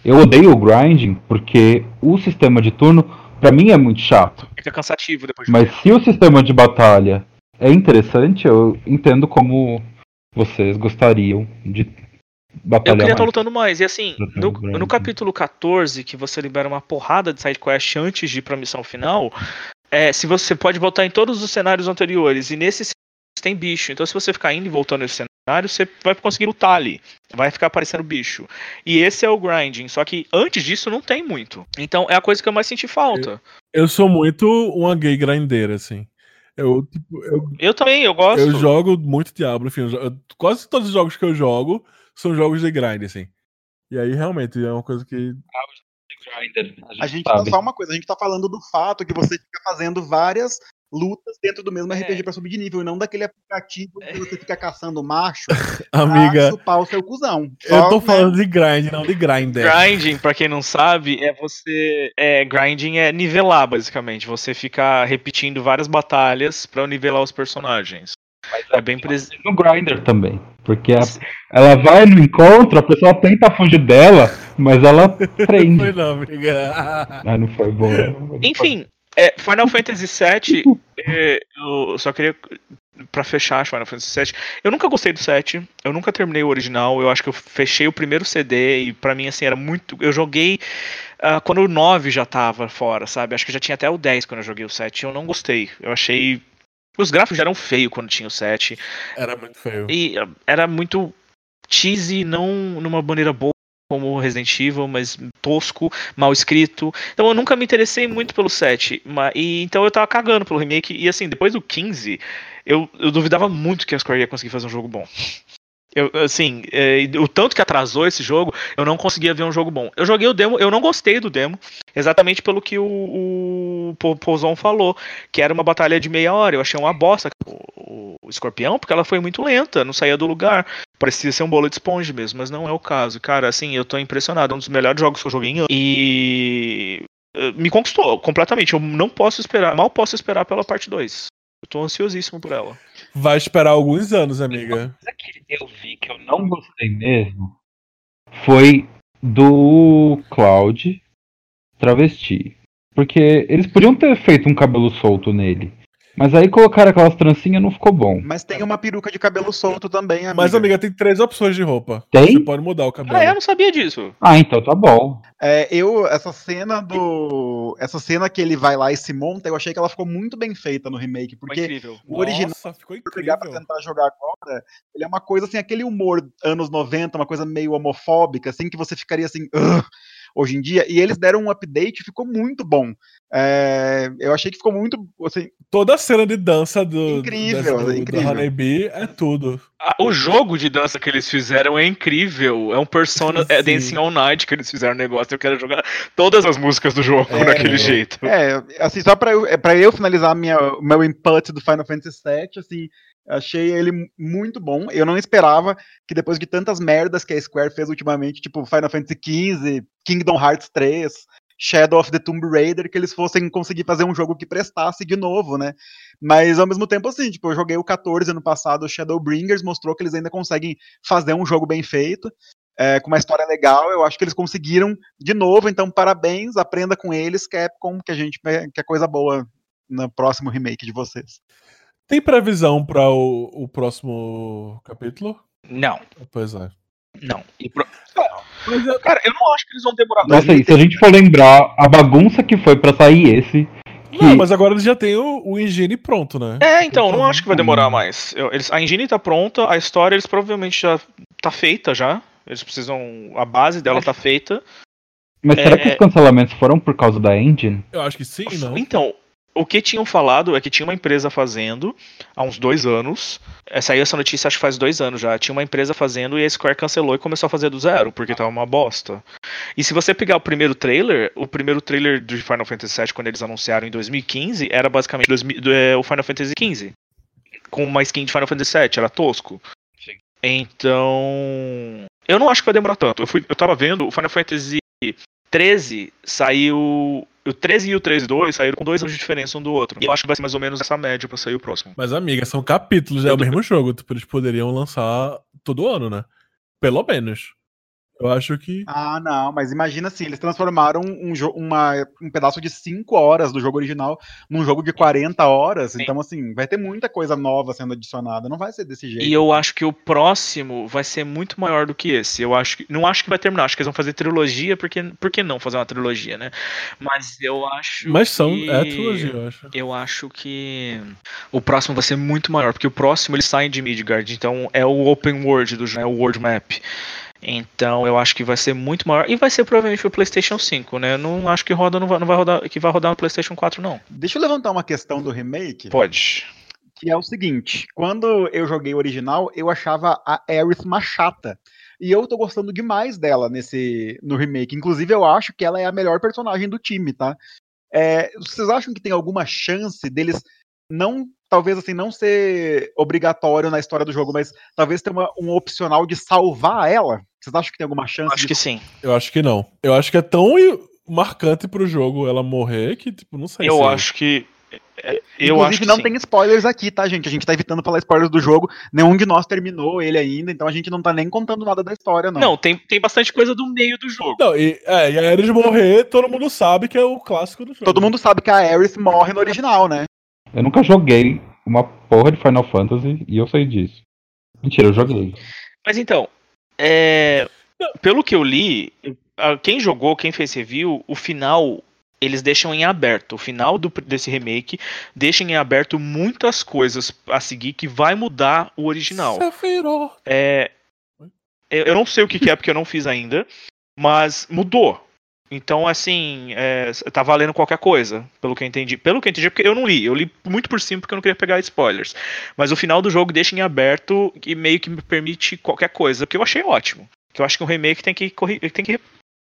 C: eu odeio o grinding porque o sistema de turno, pra mim, é muito chato.
B: Fica cansativo depois de
C: Mas se o sistema de batalha é interessante, eu entendo como vocês gostariam de
B: Eu
C: batalhar
B: queria estar lutando mais. E assim, no, no capítulo 14, que você libera uma porrada de side quest antes de ir pra missão final, é, se você pode voltar em todos os cenários anteriores. E nesses tem bicho. Então se você ficar indo e voltando nesse cenário, você vai conseguir lutar ali. Vai ficar aparecendo bicho. E esse é o grinding. Só que antes disso não tem muito. Então é a coisa que eu mais senti falta.
D: Eu sou muito uma gay grindeira, assim. Eu, tipo, eu,
B: Eu também, eu gosto.
D: eu jogo muito Diablo, enfim, eu eu- quase todos os jogos que eu jogo são jogos de grind, assim. E aí, realmente, é uma coisa que.
E: A gente
C: sabe.
E: só uma coisa, a gente tá falando do fato que você fica fazendo várias lutas dentro do mesmo RPG
B: É.
E: pra subir de nível, e não daquele aplicativo que você fica caçando macho
D: Amiga,
E: pra chupar o seu cuzão.
D: eu tô
E: né,
D: falando de grind, não de grinder.
B: Grinding, pra quem não sabe, é você. É, grinding é nivelar, basicamente. Você ficar repetindo várias batalhas pra nivelar os personagens. É bem pres...
C: No Grindr também. Porque a- ela vai no encontro, a pessoa tenta fugir dela, mas ela
D: Foi
C: prende.
D: não, amiga.
C: Ah, não foi bom.
B: Enfim, é, Final Fantasy VII, é, eu só queria. Pra fechar Final Fantasy VII, eu nunca gostei do 7, eu nunca terminei o original, eu acho que eu fechei o primeiro CD e pra mim, assim, era muito. Eu joguei ah, quando o 9 já tava fora, sabe? Acho que já tinha até o 10 quando eu joguei o 7 e eu não gostei. Eu achei. Os gráficos já eram feios quando tinha o 7.
D: Era muito feio.
B: E uh, era muito cheesy, não numa maneira boa como Resident Evil, mas tosco, mal escrito. Então eu nunca me interessei muito pelo 7. Mas, e, então eu tava cagando pelo remake. E assim, depois do 15, eu, eu duvidava muito que a Square ia conseguir fazer um jogo bom. Eu, assim, é, o tanto que atrasou esse jogo, eu não conseguia ver um jogo bom. Eu joguei o demo, eu não gostei do demo, exatamente pelo que o, o falou, que era uma batalha de meia hora. Eu achei uma bosta o, o escorpião, porque ela foi muito lenta, não saía do lugar. Parecia ser um bolo de esponja mesmo, mas não é o caso. Cara, assim, eu tô impressionado. É um dos melhores jogos que eu joguei em. E. eh, Me conquistou completamente. Eu não posso esperar, mal posso esperar pela parte 2. Eu tô ansiosíssimo por ela.
D: Vai esperar alguns anos, amiga.
C: Mas é que eu vi que eu não gostei mesmo foi do Cloud travesti. Porque eles podiam ter feito um cabelo solto nele. Mas aí colocaram aquelas trancinhas e não ficou bom.
E: Mas tem uma peruca de cabelo solto também, amiga.
D: Mas, amiga, tem três opções de roupa.
C: Tem?
D: Você pode mudar o cabelo.
B: Ah, eu não sabia disso.
C: Ah, então tá bom.
E: É, eu, essa cena do. Essa cena que ele vai lá e se monta, eu achei que ela ficou muito bem feita no remake, porque
B: incrível.
E: o original,
D: Nossa, ficou
E: por pegar pra
D: incrível.
E: tentar jogar agora, ele é uma coisa assim, aquele humor anos 90, uma coisa meio homofóbica, assim, que você ficaria assim, "Ugh", hoje em dia, e eles deram um update e ficou muito bom. É, eu achei que ficou muito. Assim,
D: Toda a cena de dança do,
E: Incrível,
D: dessa- do,
E: incrível.
D: do Honeybee é tudo.
B: Ah, o jogo de dança que eles fizeram é incrível. É um Persona é
D: Sim.
B: Dancing All Night que eles fizeram o negócio. Eu quero jogar todas as músicas do jogo
E: É.
B: daquele jeito.
E: é, assim, só pra eu, é, pra eu finalizar minha, o meu input do Final Fantasy VII, assim, achei ele muito bom. Eu não esperava que depois de tantas merdas que a Square fez ultimamente, tipo Final Fantasy XV, Kingdom Hearts 3, Shadow of the Tomb Raider, que eles fossem conseguir fazer um jogo que prestasse de novo, né? Mas ao mesmo tempo, assim, tipo, eu joguei o 14 ano passado, Shadowbringers, mostrou que eles ainda conseguem fazer um jogo bem feito. é, com uma história legal, eu acho que eles conseguiram de novo, então parabéns, aprenda com eles, Capcom, que a gente que é coisa boa no próximo remake de vocês.
D: Tem previsão para o, o próximo capítulo?
B: Não,
D: Pois é.
B: não. E pro-
D: Mas eu-
B: Cara, eu não acho que eles vão demorar
C: Nossa, e se a gente for lembrar a bagunça que foi pra sair esse. Que...
D: Não, mas agora eles já tem o, o engine pronto, né?
B: É, então, não acho que vai demorar
C: Hum.
B: mais. Eu- eles, a engine tá pronta, a história eles provavelmente já tá feita já. Eles precisam. A base dela tá feita.
C: Mas será
B: É-
C: que os cancelamentos foram por causa da engine?
D: Eu acho que sim, não.
B: Então, o que tinham falado é que tinha uma empresa fazendo há uns dois anos. Saiu essa notícia acho que faz dois anos já. Tinha uma empresa fazendo e a Square cancelou e começou a fazer do zero, porque tava uma bosta. E se você pegar o primeiro trailer, o primeiro trailer do Final Fantasy VII, quando eles anunciaram em 2015, era basicamente 2000 do- é, o Final Fantasy XV. Com uma skin de Final Fantasy VII, era tosco. Então. Eu não acho que vai demorar tanto. Eu, fui, eu tava vendo, o Final Fantasy 13 saiu. O 13 e o 13.2 saíram com dois anos de diferença um do outro. E eu acho que vai ser mais ou menos essa média pra sair o próximo.
D: Mas, amiga, são capítulos, é
B: Eu
D: o
B: tô-
D: mesmo jogo. Tipo, eles poderiam lançar todo ano, né? Pelo menos. Eu acho que.
E: Ah, não, mas imagina assim, eles transformaram um, uma- um pedaço de 5 horas do jogo original num jogo de 40 horas,
B: Sim.
E: então assim, vai ter muita coisa nova sendo adicionada, não vai ser desse jeito.
B: E eu acho que o próximo vai ser muito maior do que esse. Eu acho que. Não acho que vai terminar, acho que eles vão fazer trilogia, porque. Por que não fazer uma trilogia, né? Mas eu acho.
D: Mas são.
B: que...
D: É trilogia, eu acho.
B: Eu acho que o próximo vai ser muito maior, porque o próximo eles saem de Midgard, então é o open world do jogo, é o world map. Então eu acho que vai ser muito maior e vai ser provavelmente pro PlayStation 5, né? Eu não acho que roda não vai, não vai rodar que vai rodar no PlayStation 4 não.
E: Deixa eu levantar uma questão do remake,
B: Pode.
E: que é o seguinte, quando eu joguei o original, eu achava a Aerith uma chata. E eu tô gostando demais dela nesse no remake. Inclusive, eu acho que ela é a melhor personagem do time, tá? É, vocês acham que tem alguma chance deles não, talvez assim, não ser obrigatório na história do jogo, mas talvez ter uma, um opcional de salvar ela? Vocês acham que tem alguma chance
B: Acho
E: de
B: que sim.
D: Eu acho que não. Eu acho que é tão marcante pro jogo ela morrer que, tipo, não sei
B: Eu
D: se...
B: acho que. é, Eu
E: Inclusive,
B: acho que
E: não
B: sim.
E: tem spoilers aqui, tá, gente? A gente tá evitando falar spoilers do jogo. Nenhum de nós terminou ele ainda, então a gente não tá nem contando nada da história, não.
B: Não, tem, tem bastante coisa do meio do jogo.
D: Não, e, é, e a Ares morrer, todo mundo sabe que é o clássico do jogo.
E: Todo mundo sabe que a Aerith morre no original, né?
C: Eu nunca joguei uma porra de Final Fantasy e eu sei disso. Mentira, eu joguei.
B: Mas então, é, pelo que eu li, quem jogou, quem fez review, o final eles deixam em aberto. O final do- desse remake deixa em aberto muitas coisas a seguir que vai mudar o original. É, eu eu não sei o que, que é porque eu não fiz ainda, mas mudou. Então, assim, é, tá valendo qualquer coisa, pelo que eu entendi. Pelo que eu entendi, porque eu não li. Eu li muito por cima porque eu não queria pegar spoilers. Mas o final do jogo deixa em aberto e meio que me permite qualquer coisa, que eu achei ótimo. Que eu acho que um remake tem que correr. Tem que,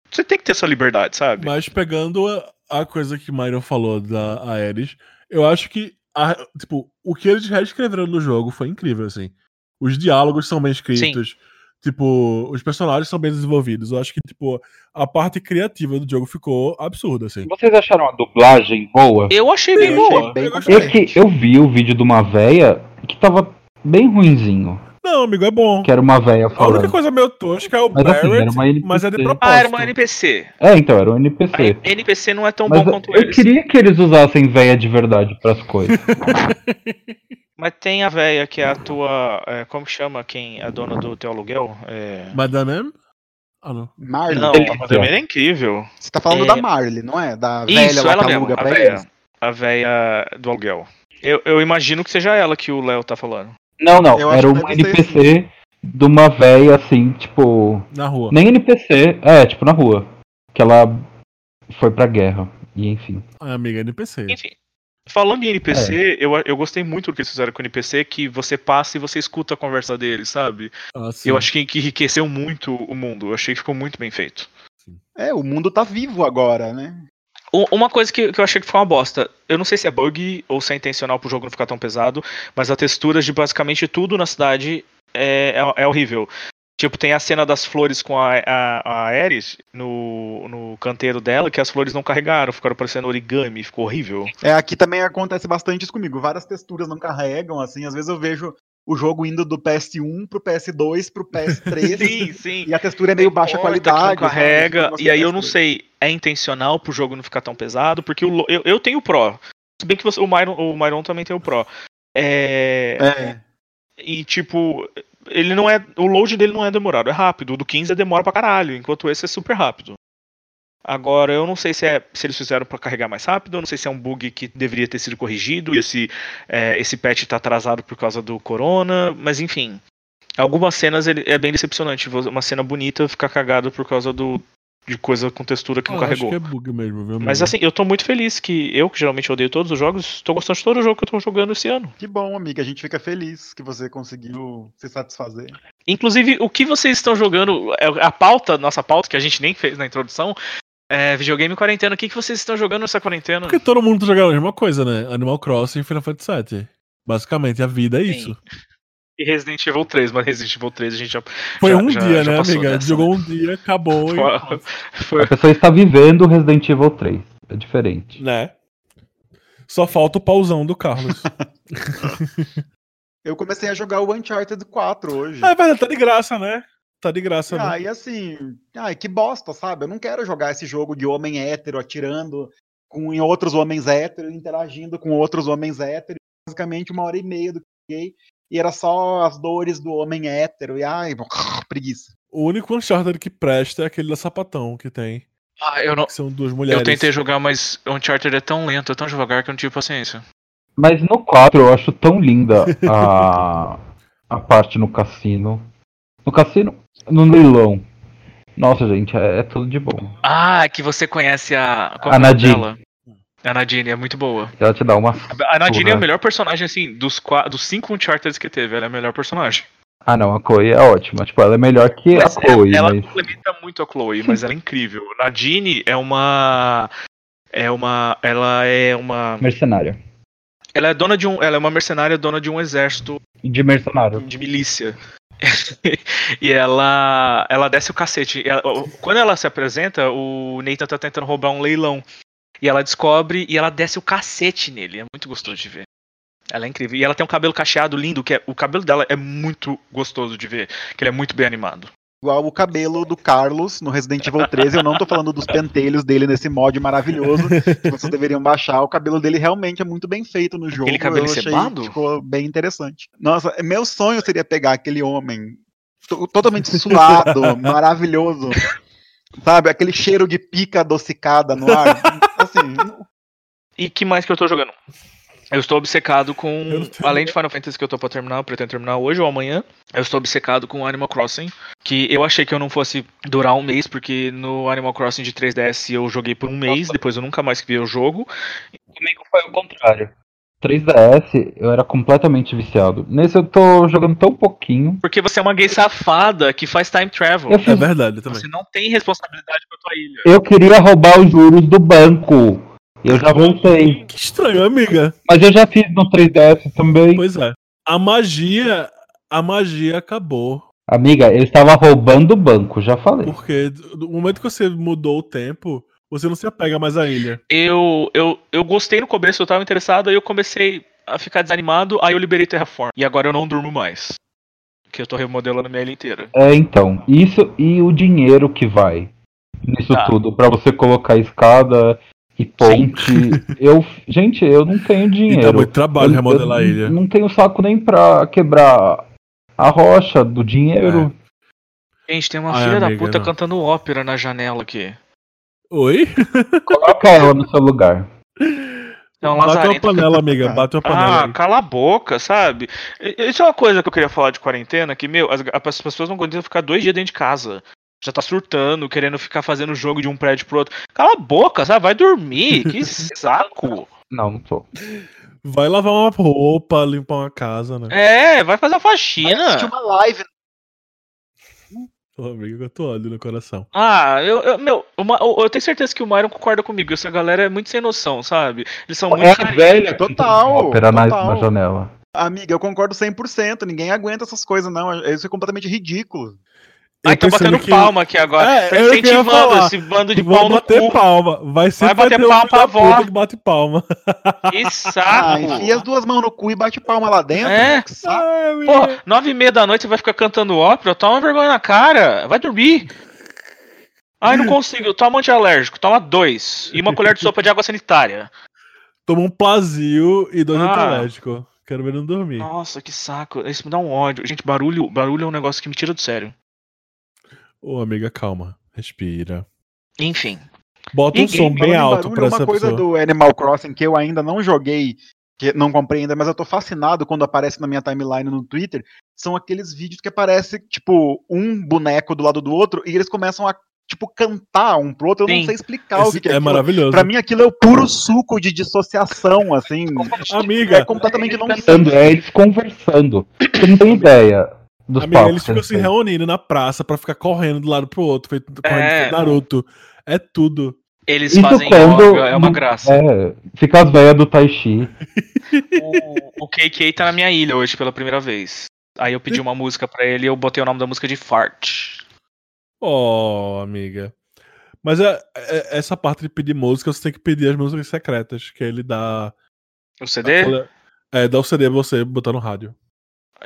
B: você tem que ter essa liberdade, sabe?
D: Mas pegando a, a coisa que Myron falou da Ares, eu acho que a- tipo, o que eles reescreveram no jogo foi incrível, assim. Os diálogos são bem escritos. Tipo, os personagens são bem desenvolvidos. Eu acho que, tipo, a parte criativa do jogo ficou absurda, assim.
C: Vocês acharam a dublagem boa?
B: Eu achei bem
E: Eu achei
B: boa.
E: bem
D: Eu.
C: É que eu vi o vídeo de uma véia que tava bem ruinzinho.
D: Não, amigo, é bom.
C: Que era uma véia
D: A única
C: falando.
D: coisa meio tosca é o
C: Mas assim,
D: Barrett,
C: NPC.
D: mas é de propósito.
B: Ah, era uma NPC.
C: É, então, era um
B: A
C: NPC.
B: NPC não é tão
C: Mas
B: bom
C: eu,
B: quanto
C: eu
B: eles.
C: queria que eles usassem véia de verdade pras coisas.
B: Mas tem a véia que é a tua. é, como que chama quem é dona do teu aluguel? É...
D: Madame? Ah, não.
E: Marley.
B: Não, a Madame é incrível.
E: Você tá falando
B: É.
E: da Marley, não é? Da velha
B: Isso,
E: lá
B: ela
E: que
B: mesmo,
E: aluga
B: a
E: pra eles.
B: A véia do aluguel. Eu, eu imagino que seja ela que o Léo tá falando.
C: Não, não,
E: Eu
C: era uma
E: ser
C: NPC de uma véia assim, tipo.
D: Na rua.
C: Nem NPC, é, tipo na rua. Que ela foi pra guerra. E enfim.
D: Ah, amiga, NPC.
B: Enfim. Falando em NPC, eu, eu gostei muito do que eles fizeram com o NPC, que você passa e você escuta a conversa deles, sabe?
D: Ah.
B: Eu acho que, que enriqueceu muito o mundo. Eu achei que ficou muito bem feito.
E: É, o mundo tá vivo agora, né?
B: Uma coisa que, que eu achei que foi uma bosta. Eu não sei se é bug ou se é intencional pro jogo não ficar tão pesado, mas a textura de basicamente tudo na cidade é, é, é horrível. Tipo, tem a cena das flores com a, a, a Ares no, no canteiro dela, que as flores não carregaram, ficaram parecendo origami, ficou horrível.
E: É, aqui também acontece bastante isso comigo. Várias texturas não carregam, assim. Às vezes eu vejo o jogo indo do PS1 pro PS2 pro PS3.
B: Sim, sim.
E: E a textura é meio baixa qualidade.
B: carrega.
E: Negócio
B: E aí eu não sei, é intencional pro jogo não ficar tão pesado, porque o, eu, eu tenho o Pro. Se bem que você- o, Myron, o Myron também tem o Pro. É,
E: É.
B: E tipo, ele não é. O load dele não é demorado, é rápido. O do 15 demora pra caralho, enquanto esse é super rápido. Agora, eu não sei se, é, se eles fizeram pra carregar mais rápido, eu não sei se é um bug que deveria ter sido corrigido, e esse, é, esse patch tá atrasado por causa do corona, mas enfim. Algumas cenas ele, é bem decepcionante. Uma cena bonita ficar cagada por causa do, de coisa com textura que
D: Ah,
B: não
D: acho
B: carregou.
D: que é bug mesmo, viu?
B: Mas assim, eu tô muito feliz que eu, que geralmente odeio todos os jogos, tô gostando de todo jogo que eu tô jogando esse ano.
E: Que bom, amiga. A gente fica feliz que você conseguiu se satisfazer.
B: Inclusive, o que vocês estão jogando, é, a pauta, nossa pauta, que a gente nem fez na introdução, é videogame quarentena. O que, que vocês estão jogando nessa quarentena?
D: Porque todo mundo tá jogando a mesma coisa, né? Animal Crossing e Final Fantasy VII. Basicamente, a vida é
B: Sim.
D: isso.
B: E Resident Evil 3, mas Resident Evil 3 a gente já.
D: Foi
B: já-
D: um
B: já-
D: dia,
B: já
D: né,
B: passou
D: amiga?
B: dessa,
D: Jogou
B: né?
D: um dia, acabou
B: Foi-
D: e.
B: Foi-
C: A pessoa está vivendo Resident Evil 3. É diferente.
D: Né? Só falta o pauzão do Carlos.
E: Eu comecei a jogar o Uncharted 4 hoje.
D: ah, é verdade, tá de graça, né? Tá de graça, né?
E: Ah, e assim, ai, que bosta, sabe? Eu não quero jogar esse jogo de homem hétero atirando com em outros homens héteros, interagindo com outros homens héteros. Basicamente uma hora e meia do que eu joguei. E era só as dores do homem hétero. E ai, preguiça.
D: O único Uncharted que presta é aquele da Sapatão que tem.
B: Ah, eu não.
D: Que são duas mulheres.
B: Eu tentei jogar, mas o Uncharted é tão lento, é tão devagar que eu não tive paciência.
C: Mas no 4 eu acho tão linda a, a parte no cassino. No cassino? No leilão. Nossa, gente, é, é tudo de bom.
B: Ah, que você conhece a. qual
C: A
B: é
C: Nadine.
B: dela? A Nadine, é muito boa.
C: Ela te dá uma.
B: A Nadine é
C: Porra.
B: o melhor personagem, assim, dos, qua- dos cinco Uncharted que teve, ela é a melhor personagem.
C: Ah, não, a Chloe é ótima. Tipo, ela é melhor que
B: Mas
C: a Chloe,
B: ela
C: mas.
B: complementa muito a Chloe, mas ela é incrível. Nadine é uma. É uma. Ela é uma.
C: Mercenária.
B: Ela é dona de um. Ela é uma mercenária dona de um exército
C: De mercenário.
B: de milícia. e ela ela desce o cacete. Ela- quando ela se apresenta, o Nathan tá tentando roubar um leilão. E ela descobre e ela desce o cacete nele. É muito gostoso de ver. Ela é incrível. E ela tem um cabelo cacheado lindo, que é, o cabelo dela é muito gostoso de ver, que ele é muito bem animado.
E: Igual o cabelo do Carlos no Resident Evil 13. Eu não tô falando dos pentelhos dele nesse mod maravilhoso que vocês deveriam baixar. O cabelo dele realmente é muito bem feito no jogo.
B: cabelo
E: eu achei,
B: encebado?
E: Ficou bem interessante. Nossa, meu sonho seria pegar aquele homem to- totalmente suado, maravilhoso. Sabe, aquele cheiro de pica adocicada no ar. Assim,
B: E que mais que eu tô jogando? Eu estou obcecado com. Além de Final Fantasy que eu tô pra terminar, eu pretendo terminar hoje ou amanhã. Eu estou obcecado com Animal Crossing. Que eu achei que eu não fosse durar um mês, porque no Animal Crossing de 3DS eu joguei por um mês, depois eu nunca mais vi o jogo.
C: Comigo foi o contrário. 3DS, eu era completamente viciado. Nesse eu tô jogando tão pouquinho.
B: Porque você é uma gay safada que faz time travel.
C: Eu,
D: É
C: fiz,
D: verdade também.
B: Você não tem responsabilidade com a tua ilha.
C: eu queria roubar os juros do banco. Eu já voltei.
D: Que estranho, amiga.
C: Mas eu já fiz no 3DS também.
D: Pois é. A magia. A magia acabou.
C: Amiga, ele estava roubando o banco, já falei.
D: Porque do momento que você mudou o tempo, você não se apega mais à ilha.
B: Eu, eu, eu gostei no começo, eu tava interessado, aí eu comecei a ficar desanimado, aí eu liberei Terraform. E agora eu não durmo mais. Porque eu tô remodelando minha ilha inteira.
C: É, então. Isso e o dinheiro que vai nisso
B: Tá.
C: tudo. Pra você colocar escada e ponte. Eu, gente, eu não tenho
D: E dá
C: dinheiro.
D: muito trabalho
C: Eu-
D: remodelar
C: eu
D: a ilha.
C: Não tenho saco nem pra quebrar a rocha do dinheiro.
B: Gente, tem uma
D: Ai,
B: filha da
D: amiga,
B: puta
D: não.
B: cantando ópera na janela aqui.
D: Oi?
C: Coloca ela no seu lugar.
B: É um
D: Bate uma panela, amiga. Bate uma panela.
B: Ah,
D: aí.
B: cala a boca, sabe? I- Isso é uma coisa que eu queria falar de quarentena, que, meu, as, as pessoas não aguentam ficar dois dias dentro de casa. Já tá surtando, querendo ficar fazendo jogo de um prédio pro outro. Cala a boca, sabe? Vai dormir. Que saco.
C: Não, não tô.
D: Vai lavar uma roupa, limpar uma casa, né?
B: É, vai fazer a
E: vai assistir
B: faxina.
E: uma live.
D: Ô, amiga, eu tô ódio no coração.
B: Ah, eu, eu- meu, uma- eu, eu tenho certeza que o Myron concorda comigo. Essa galera é muito sem noção, sabe? Eles são muito.
C: É velha
E: Total,
C: ópera na, na janela.
E: Amiga, eu concordo 100%. Ninguém aguenta essas coisas, não. Isso é completamente ridículo.
B: Ai, tô batendo
D: que-
B: palma aqui agora.
D: É, ia
B: incentivando
D: falar.
B: esse bando de pau no cu.
D: palma. Vai sempre
B: Vai bater
D: ter
B: palma pra avó.
D: que bate palma.
B: Que
E: Ah,
B: saco.
E: enfia as duas mãos no cu e bate palma lá dentro.
B: É.
E: Que saco.
D: Ai.
B: Porra, nove e meia da noite você vai ficar cantando ópera? Toma vergonha na cara. Vai dormir. Ai, não consigo. Toma antialérgico. Toma dois. E uma colher de sopa de água sanitária.
D: Toma um plazio e dois
B: Ah.
D: antialérgicos. Quero ver ele não dormir.
B: Nossa, que saco. Isso me dá um ódio. Gente, barulho, barulho é um negócio que me tira do sério.
D: Ô, amiga, calma. Respira.
B: Enfim.
D: Bota um
B: Ninguém
D: som bem
E: Falando em
D: alto
E: barulho,
D: pra
E: uma
D: essa
E: coisa
D: pessoa.
E: do Animal Crossing que eu ainda não joguei, que não comprei ainda, mas eu tô fascinado quando aparece na minha timeline no Twitter, são aqueles vídeos que aparece, tipo, um boneco do lado do outro e eles começam a, tipo, cantar um pro outro. Eu
B: Sim.
E: não sei explicar o
D: Esse
E: que, que é,
D: é
E: aquilo.
D: maravilhoso.
E: Pra mim aquilo é o puro suco de dissociação, assim.
D: Amiga,
E: É completamente não
C: é eles conversando. Você não tem ideia dos
D: amiga
C: papos.
D: eles ficam se
C: têm.
D: reunindo na praça pra ficar correndo do lado pro outro, feito, correndo
B: É.
D: feito Naruto. É tudo.
B: Eles
C: Isso
B: fazem
C: quando
B: yoga, é uma graça.
C: É, fica as velhas do Tai Chi.
B: O, o KK tá na minha ilha hoje pela primeira vez. Aí eu pedi uma música pra ele e eu botei o nome da música de Fart.
D: Oh, amiga. Mas é, é- essa parte de pedir música, você tem que pedir as músicas secretas, que ele dá.
B: O CD?
D: É, dá o CD pra você botar no rádio.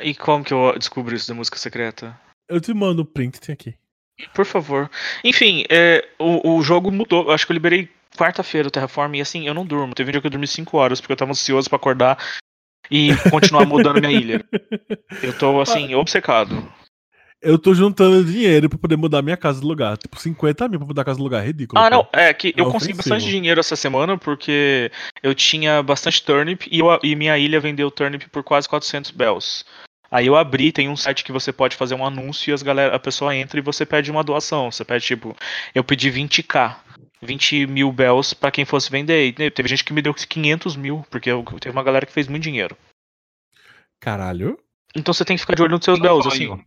B: E como que eu descubro isso da música secreta?
D: Eu te mando o print, tem aqui.
B: Por favor. Enfim, é, o, o jogo mudou. Eu acho que eu liberei quarta-feira o Terraform e assim, eu não durmo. Teve um dia que eu dormi 5 horas porque eu tava ansioso pra acordar e continuar mudando minha ilha. Eu tô assim, obcecado.
D: Eu tô juntando dinheiro pra poder mudar minha casa de lugar. Tipo, 50 mil pra mudar a casa de lugar. É ridículo.
B: Ah, não, é que eu
D: É
B: consegui
D: ofensivo.
B: bastante dinheiro essa semana porque eu tinha bastante turnip e, eu- e minha ilha vendeu turnip por quase 400 bells. Aí eu abri, tem um site que você pode fazer um anúncio e as galera, a pessoa entra e você pede uma doação. Você pede tipo, eu pedi 20k, 20 mil bells pra quem fosse vender. E teve gente que me deu 500 mil, porque eu- teve uma galera que fez muito dinheiro.
D: Caralho.
B: Então você tem que ficar de olho nos seus bells, assim.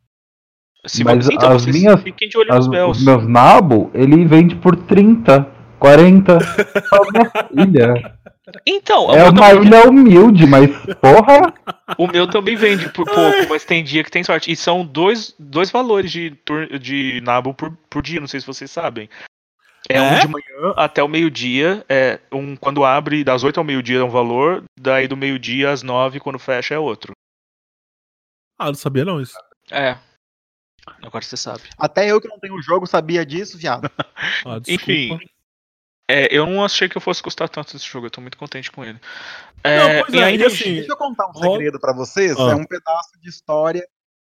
B: Se
C: Mas
B: então
C: as
B: vocês
C: minhas-
B: fiquem de olho
C: As-
B: nos
C: os
B: bells.
C: meus nabo, ele vende por 30, 40. Fala, minha filha.
B: Então,
C: É uma
B: também,
C: ilha humilde, mas porra.
B: o meu também vende por pouco, mas tem dia que tem sorte. E são dois, dois valores de, de nabo por, por dia, não sei se vocês sabem. É, um
D: É?
B: de manhã até o meio-dia, é um quando abre das 8 ao meio-dia é um valor, daí do meio-dia às 9 quando fecha é outro.
D: Ah, não sabia não isso.
B: É. Agora você sabe.
E: Até eu que não tenho o jogo sabia disso, viado.
D: Ah.
B: Enfim. É, eu não achei que eu fosse custar tanto esse jogo, eu tô muito contente com ele.
D: Não,
B: É,
D: pois
B: e
D: é,
B: ainda
D: e assim,
E: Deixa eu contar um segredo pra vocês.
D: Ah.
E: É um pedaço de história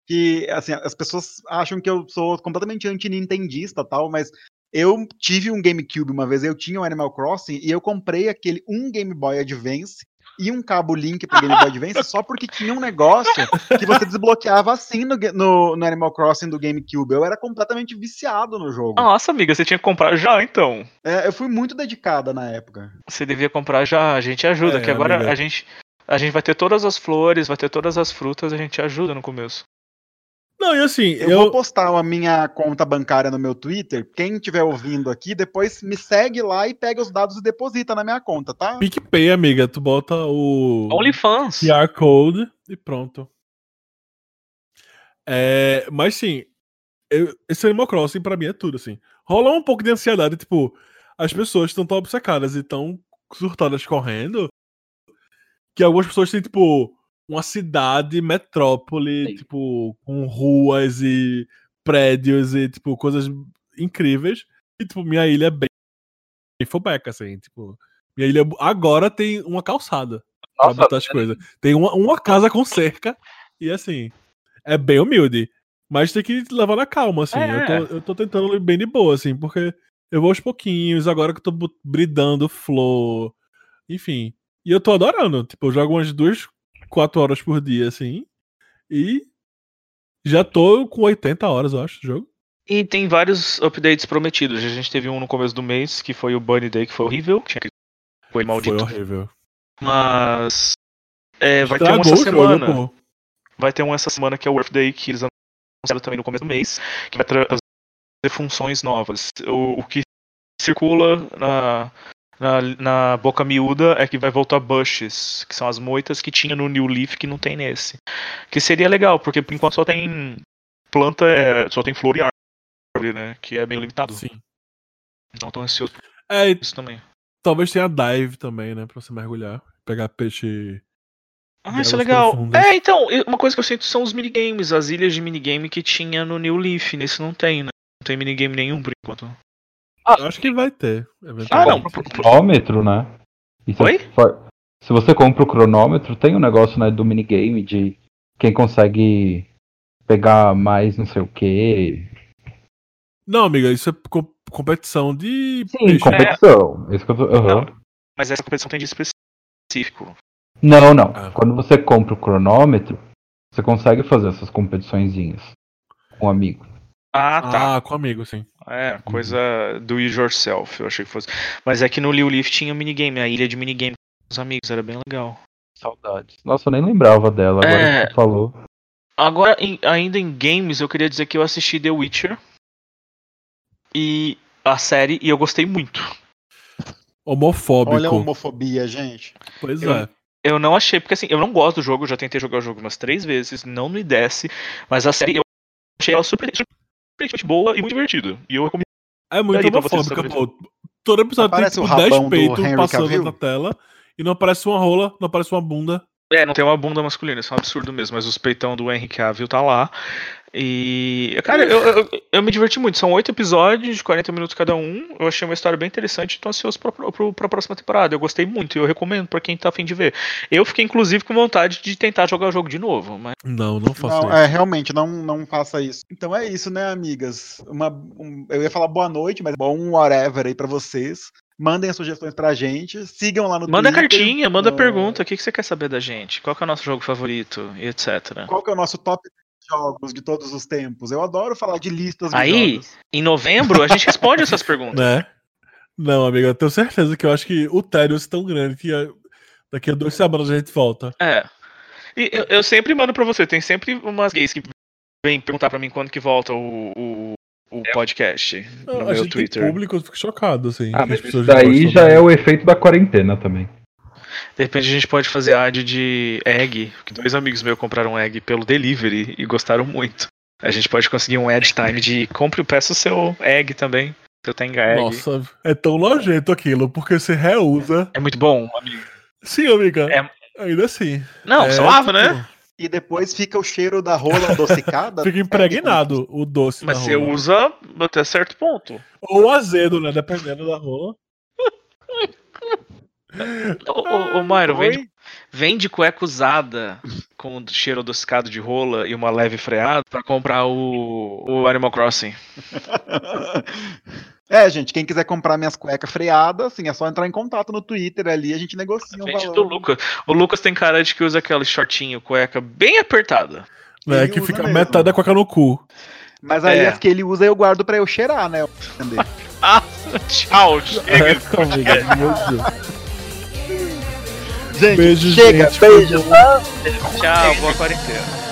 E: que, assim, as pessoas acham que eu sou completamente anti-nintendista tal, mas eu tive um GameCube uma vez, eu tinha um Animal Crossing e eu comprei aquele um Game Boy Advance e um cabo Link pro Game Boy Advance só porque tinha um negócio que você desbloqueava assim no, no, no Animal Crossing do GameCube. Eu era completamente viciado no jogo.
B: Nossa, amiga, você tinha que comprar já, então.
E: É, eu fui muito dedicada na época.
B: Você devia comprar já, a gente ajuda,
D: É,
B: que agora
D: amiga.
B: a gente a gente vai ter todas as flores, vai ter todas as frutas, a gente ajuda no começo.
D: Não, e assim,
E: Eu,
D: eu.
E: vou postar a minha conta bancária no meu Twitter. Quem estiver ouvindo aqui, depois me segue lá e pega os dados e deposita na minha conta, tá?
D: PicPay, amiga, tu bota o
B: OnlyFans.
D: QR Code e pronto. É, mas sim, eu- esse Animal Crossing pra mim é tudo, assim. Rola um pouco de ansiedade, tipo, as pessoas estão tão obcecadas e tão surtadas correndo que algumas pessoas têm, tipo, uma cidade, metrópole,
C: Sim.
D: tipo, com ruas e prédios e, tipo, coisas incríveis. E, tipo, minha ilha é bem, bem fobeca, assim, tipo. Minha ilha agora tem uma calçada pra
C: Nossa,
D: botar as coisas. Tem uma, uma casa com cerca e, assim, é bem humilde. Mas tem que levar na calma, assim.
B: É.
D: Eu, tô, eu tô tentando bem de boa, assim, porque eu vou aos pouquinhos, agora que eu tô bridando flor, enfim. E eu tô adorando. Tipo, eu jogo umas duas, quatro horas por dia, assim. E já tô com 80 horas, eu acho, de jogo.
B: E tem vários updates prometidos. A gente teve um no começo do mês, que foi o Bunny Day, que foi horrível. Aquele foi maldito.
D: Foi horrível.
B: Mas. é, vai ter um essa
D: jogo,
B: semana.
D: pô.
B: Vai ter um essa semana que é o Earth Day, que eles anunciaram também no começo do mês, que vai trazer funções novas. O, o que circula na, na, na boca miúda é que vai voltar bushes, que são as moitas que tinha no New Leaf que não tem nesse. Que seria legal, porque por enquanto só tem planta, é, só tem flor e árvore, né? Que é meio limitado.
D: Sim.
B: Então tô ansioso por
D: É,
B: isso também.
D: talvez tenha dive também, né? Pra você mergulhar. Pegar peixe.
B: Ah, isso é legal.
D: profundas.
B: É, então, uma coisa que eu sinto são os minigames, as ilhas de minigame que tinha no New Leaf. Nesse não tem, né? Não tem minigame nenhum por enquanto.
D: Eu acho que vai ter.
B: Ah, não. pro- pro-
C: cronômetro, né? E se
B: Oi?
C: for- Se você compra o cronômetro, tem um negócio né, do minigame de quem consegue pegar mais não sei o que.
D: Não, amiga, isso é co- competição de.
C: Sim,
D: peixe.
C: competição. Isso que eu tô- aham.
B: Não. Mas essa competição tem de específico.
C: Não, não.
D: Ah.
C: Quando você compra o cronômetro, você consegue fazer essas competiçõezinhas com um amigo.
B: Ah, tá.
D: Ah, com amigo, sim.
B: É, coisa do it yourself, eu achei que fosse. Mas é que no New Leaf tinha minigame, a ilha de minigame com os amigos, era bem legal.
C: Saudades. Nossa, eu nem lembrava dela agora
B: É.
C: que você falou.
B: Agora, em- ainda em games, eu queria dizer que eu assisti The Witcher. E a série, e eu gostei muito.
D: Homofóbico.
E: Olha a homofobia, gente.
D: Pois
B: Eu-
D: é.
B: Eu não achei, porque assim, eu não gosto do jogo, já tentei jogar o jogo umas três vezes, não me desce, mas a série eu achei ela super, surpreendentemente boa e muito divertida. E eu recomendo.
D: É muito
B: saberem.
D: pô. Todo episódio
E: Aparece
D: tem
E: o
D: tipo 10
E: rabão do
D: peitos passando
E: Cavill?
D: na tela e não aparece uma rola, não aparece uma bunda.
B: É, não tem uma bunda masculina, isso é um absurdo mesmo, mas os peitão do Henry Cavill tá lá. E. Cara, eu, eu, eu me diverti muito. São oito episódios de 40 minutos cada um. Eu achei uma história bem interessante, tô ansioso pra, pra, pra próxima temporada. Eu gostei muito e eu recomendo pra quem tá afim de ver. Eu fiquei, inclusive, com vontade de tentar jogar o jogo de novo, mas.
D: Não, não faço
E: Não,
D: isso.
E: é, realmente, não, não faça isso. Então é isso, né, amigas? Uma, um- eu ia falar boa noite, mas bom whatever aí pra vocês. Mandem as sugestões pra gente. Sigam lá no
B: Manda
E: Twitter,
B: cartinha, manda
E: no-
B: pergunta, o que, que você quer saber da gente? Qual que é o nosso jogo favorito? E etc.
E: Qual que é o nosso top jogos de todos os tempos? Eu adoro falar de listas
B: Aí,
E: jogos.
B: Em novembro, a gente responde essas perguntas.
D: Né? Não, amiga, eu tenho certeza que eu acho que o tédio é tão grande que eh, daqui a duas semanas a gente volta.
B: É. E eu, eu sempre mando pra você, tem sempre umas gays que vêm perguntar pra mim quando que volta o, o, o podcast no
D: a
B: meu Twitter.
D: público, eu fico chocado, assim.
C: Ah, mas isso daí já é o efeito da quarentena também.
B: De repente a gente pode fazer ad de egg, que dois amigos meus compraram egg pelo delivery e gostaram muito. A gente pode conseguir um ad time de compre e peça o seu egg também. Seu Tenga egg.
D: Nossa, é tão nojento aquilo, porque você reusa.
B: É muito bom, amigo.
D: Sim, amiga.
B: É-
D: Ainda assim.
B: Não,
D: É,
B: só lava,
D: tipo,
B: né?
E: E depois fica o cheiro da rola adocicada.
D: Fica impregnado o doce
B: Mas você
D: rola.
B: usa até certo ponto.
D: Ou azedo, né? Dependendo da rola.
B: Ô, ô, ô Myron,
E: Oi?
B: vende, vende cueca usada com cheiro adocicado de rola e uma leve freada pra comprar o, o Animal Crossing.
E: É, gente, quem quiser comprar minhas cuecas freadas, assim, é só entrar em contato no Twitter ali, a gente negocia um
B: Vende
E: valor.
B: do Lucas. O Lucas tem cara de que usa aquele shortinho, cueca bem apertada.
D: Né?
E: Ele
D: Que fica
E: mesmo.
D: metade da coca no cu.
E: Mas aí
B: É.
E: as que ele usa eu guardo pra eu cheirar, né? Entender?
B: Ah, tchau, chega.
D: É, amiga, meu Deus.
E: Gente,
D: Beijo,
E: chega,
D: gente.
E: Beijo.
B: Tchau, boa quarentena.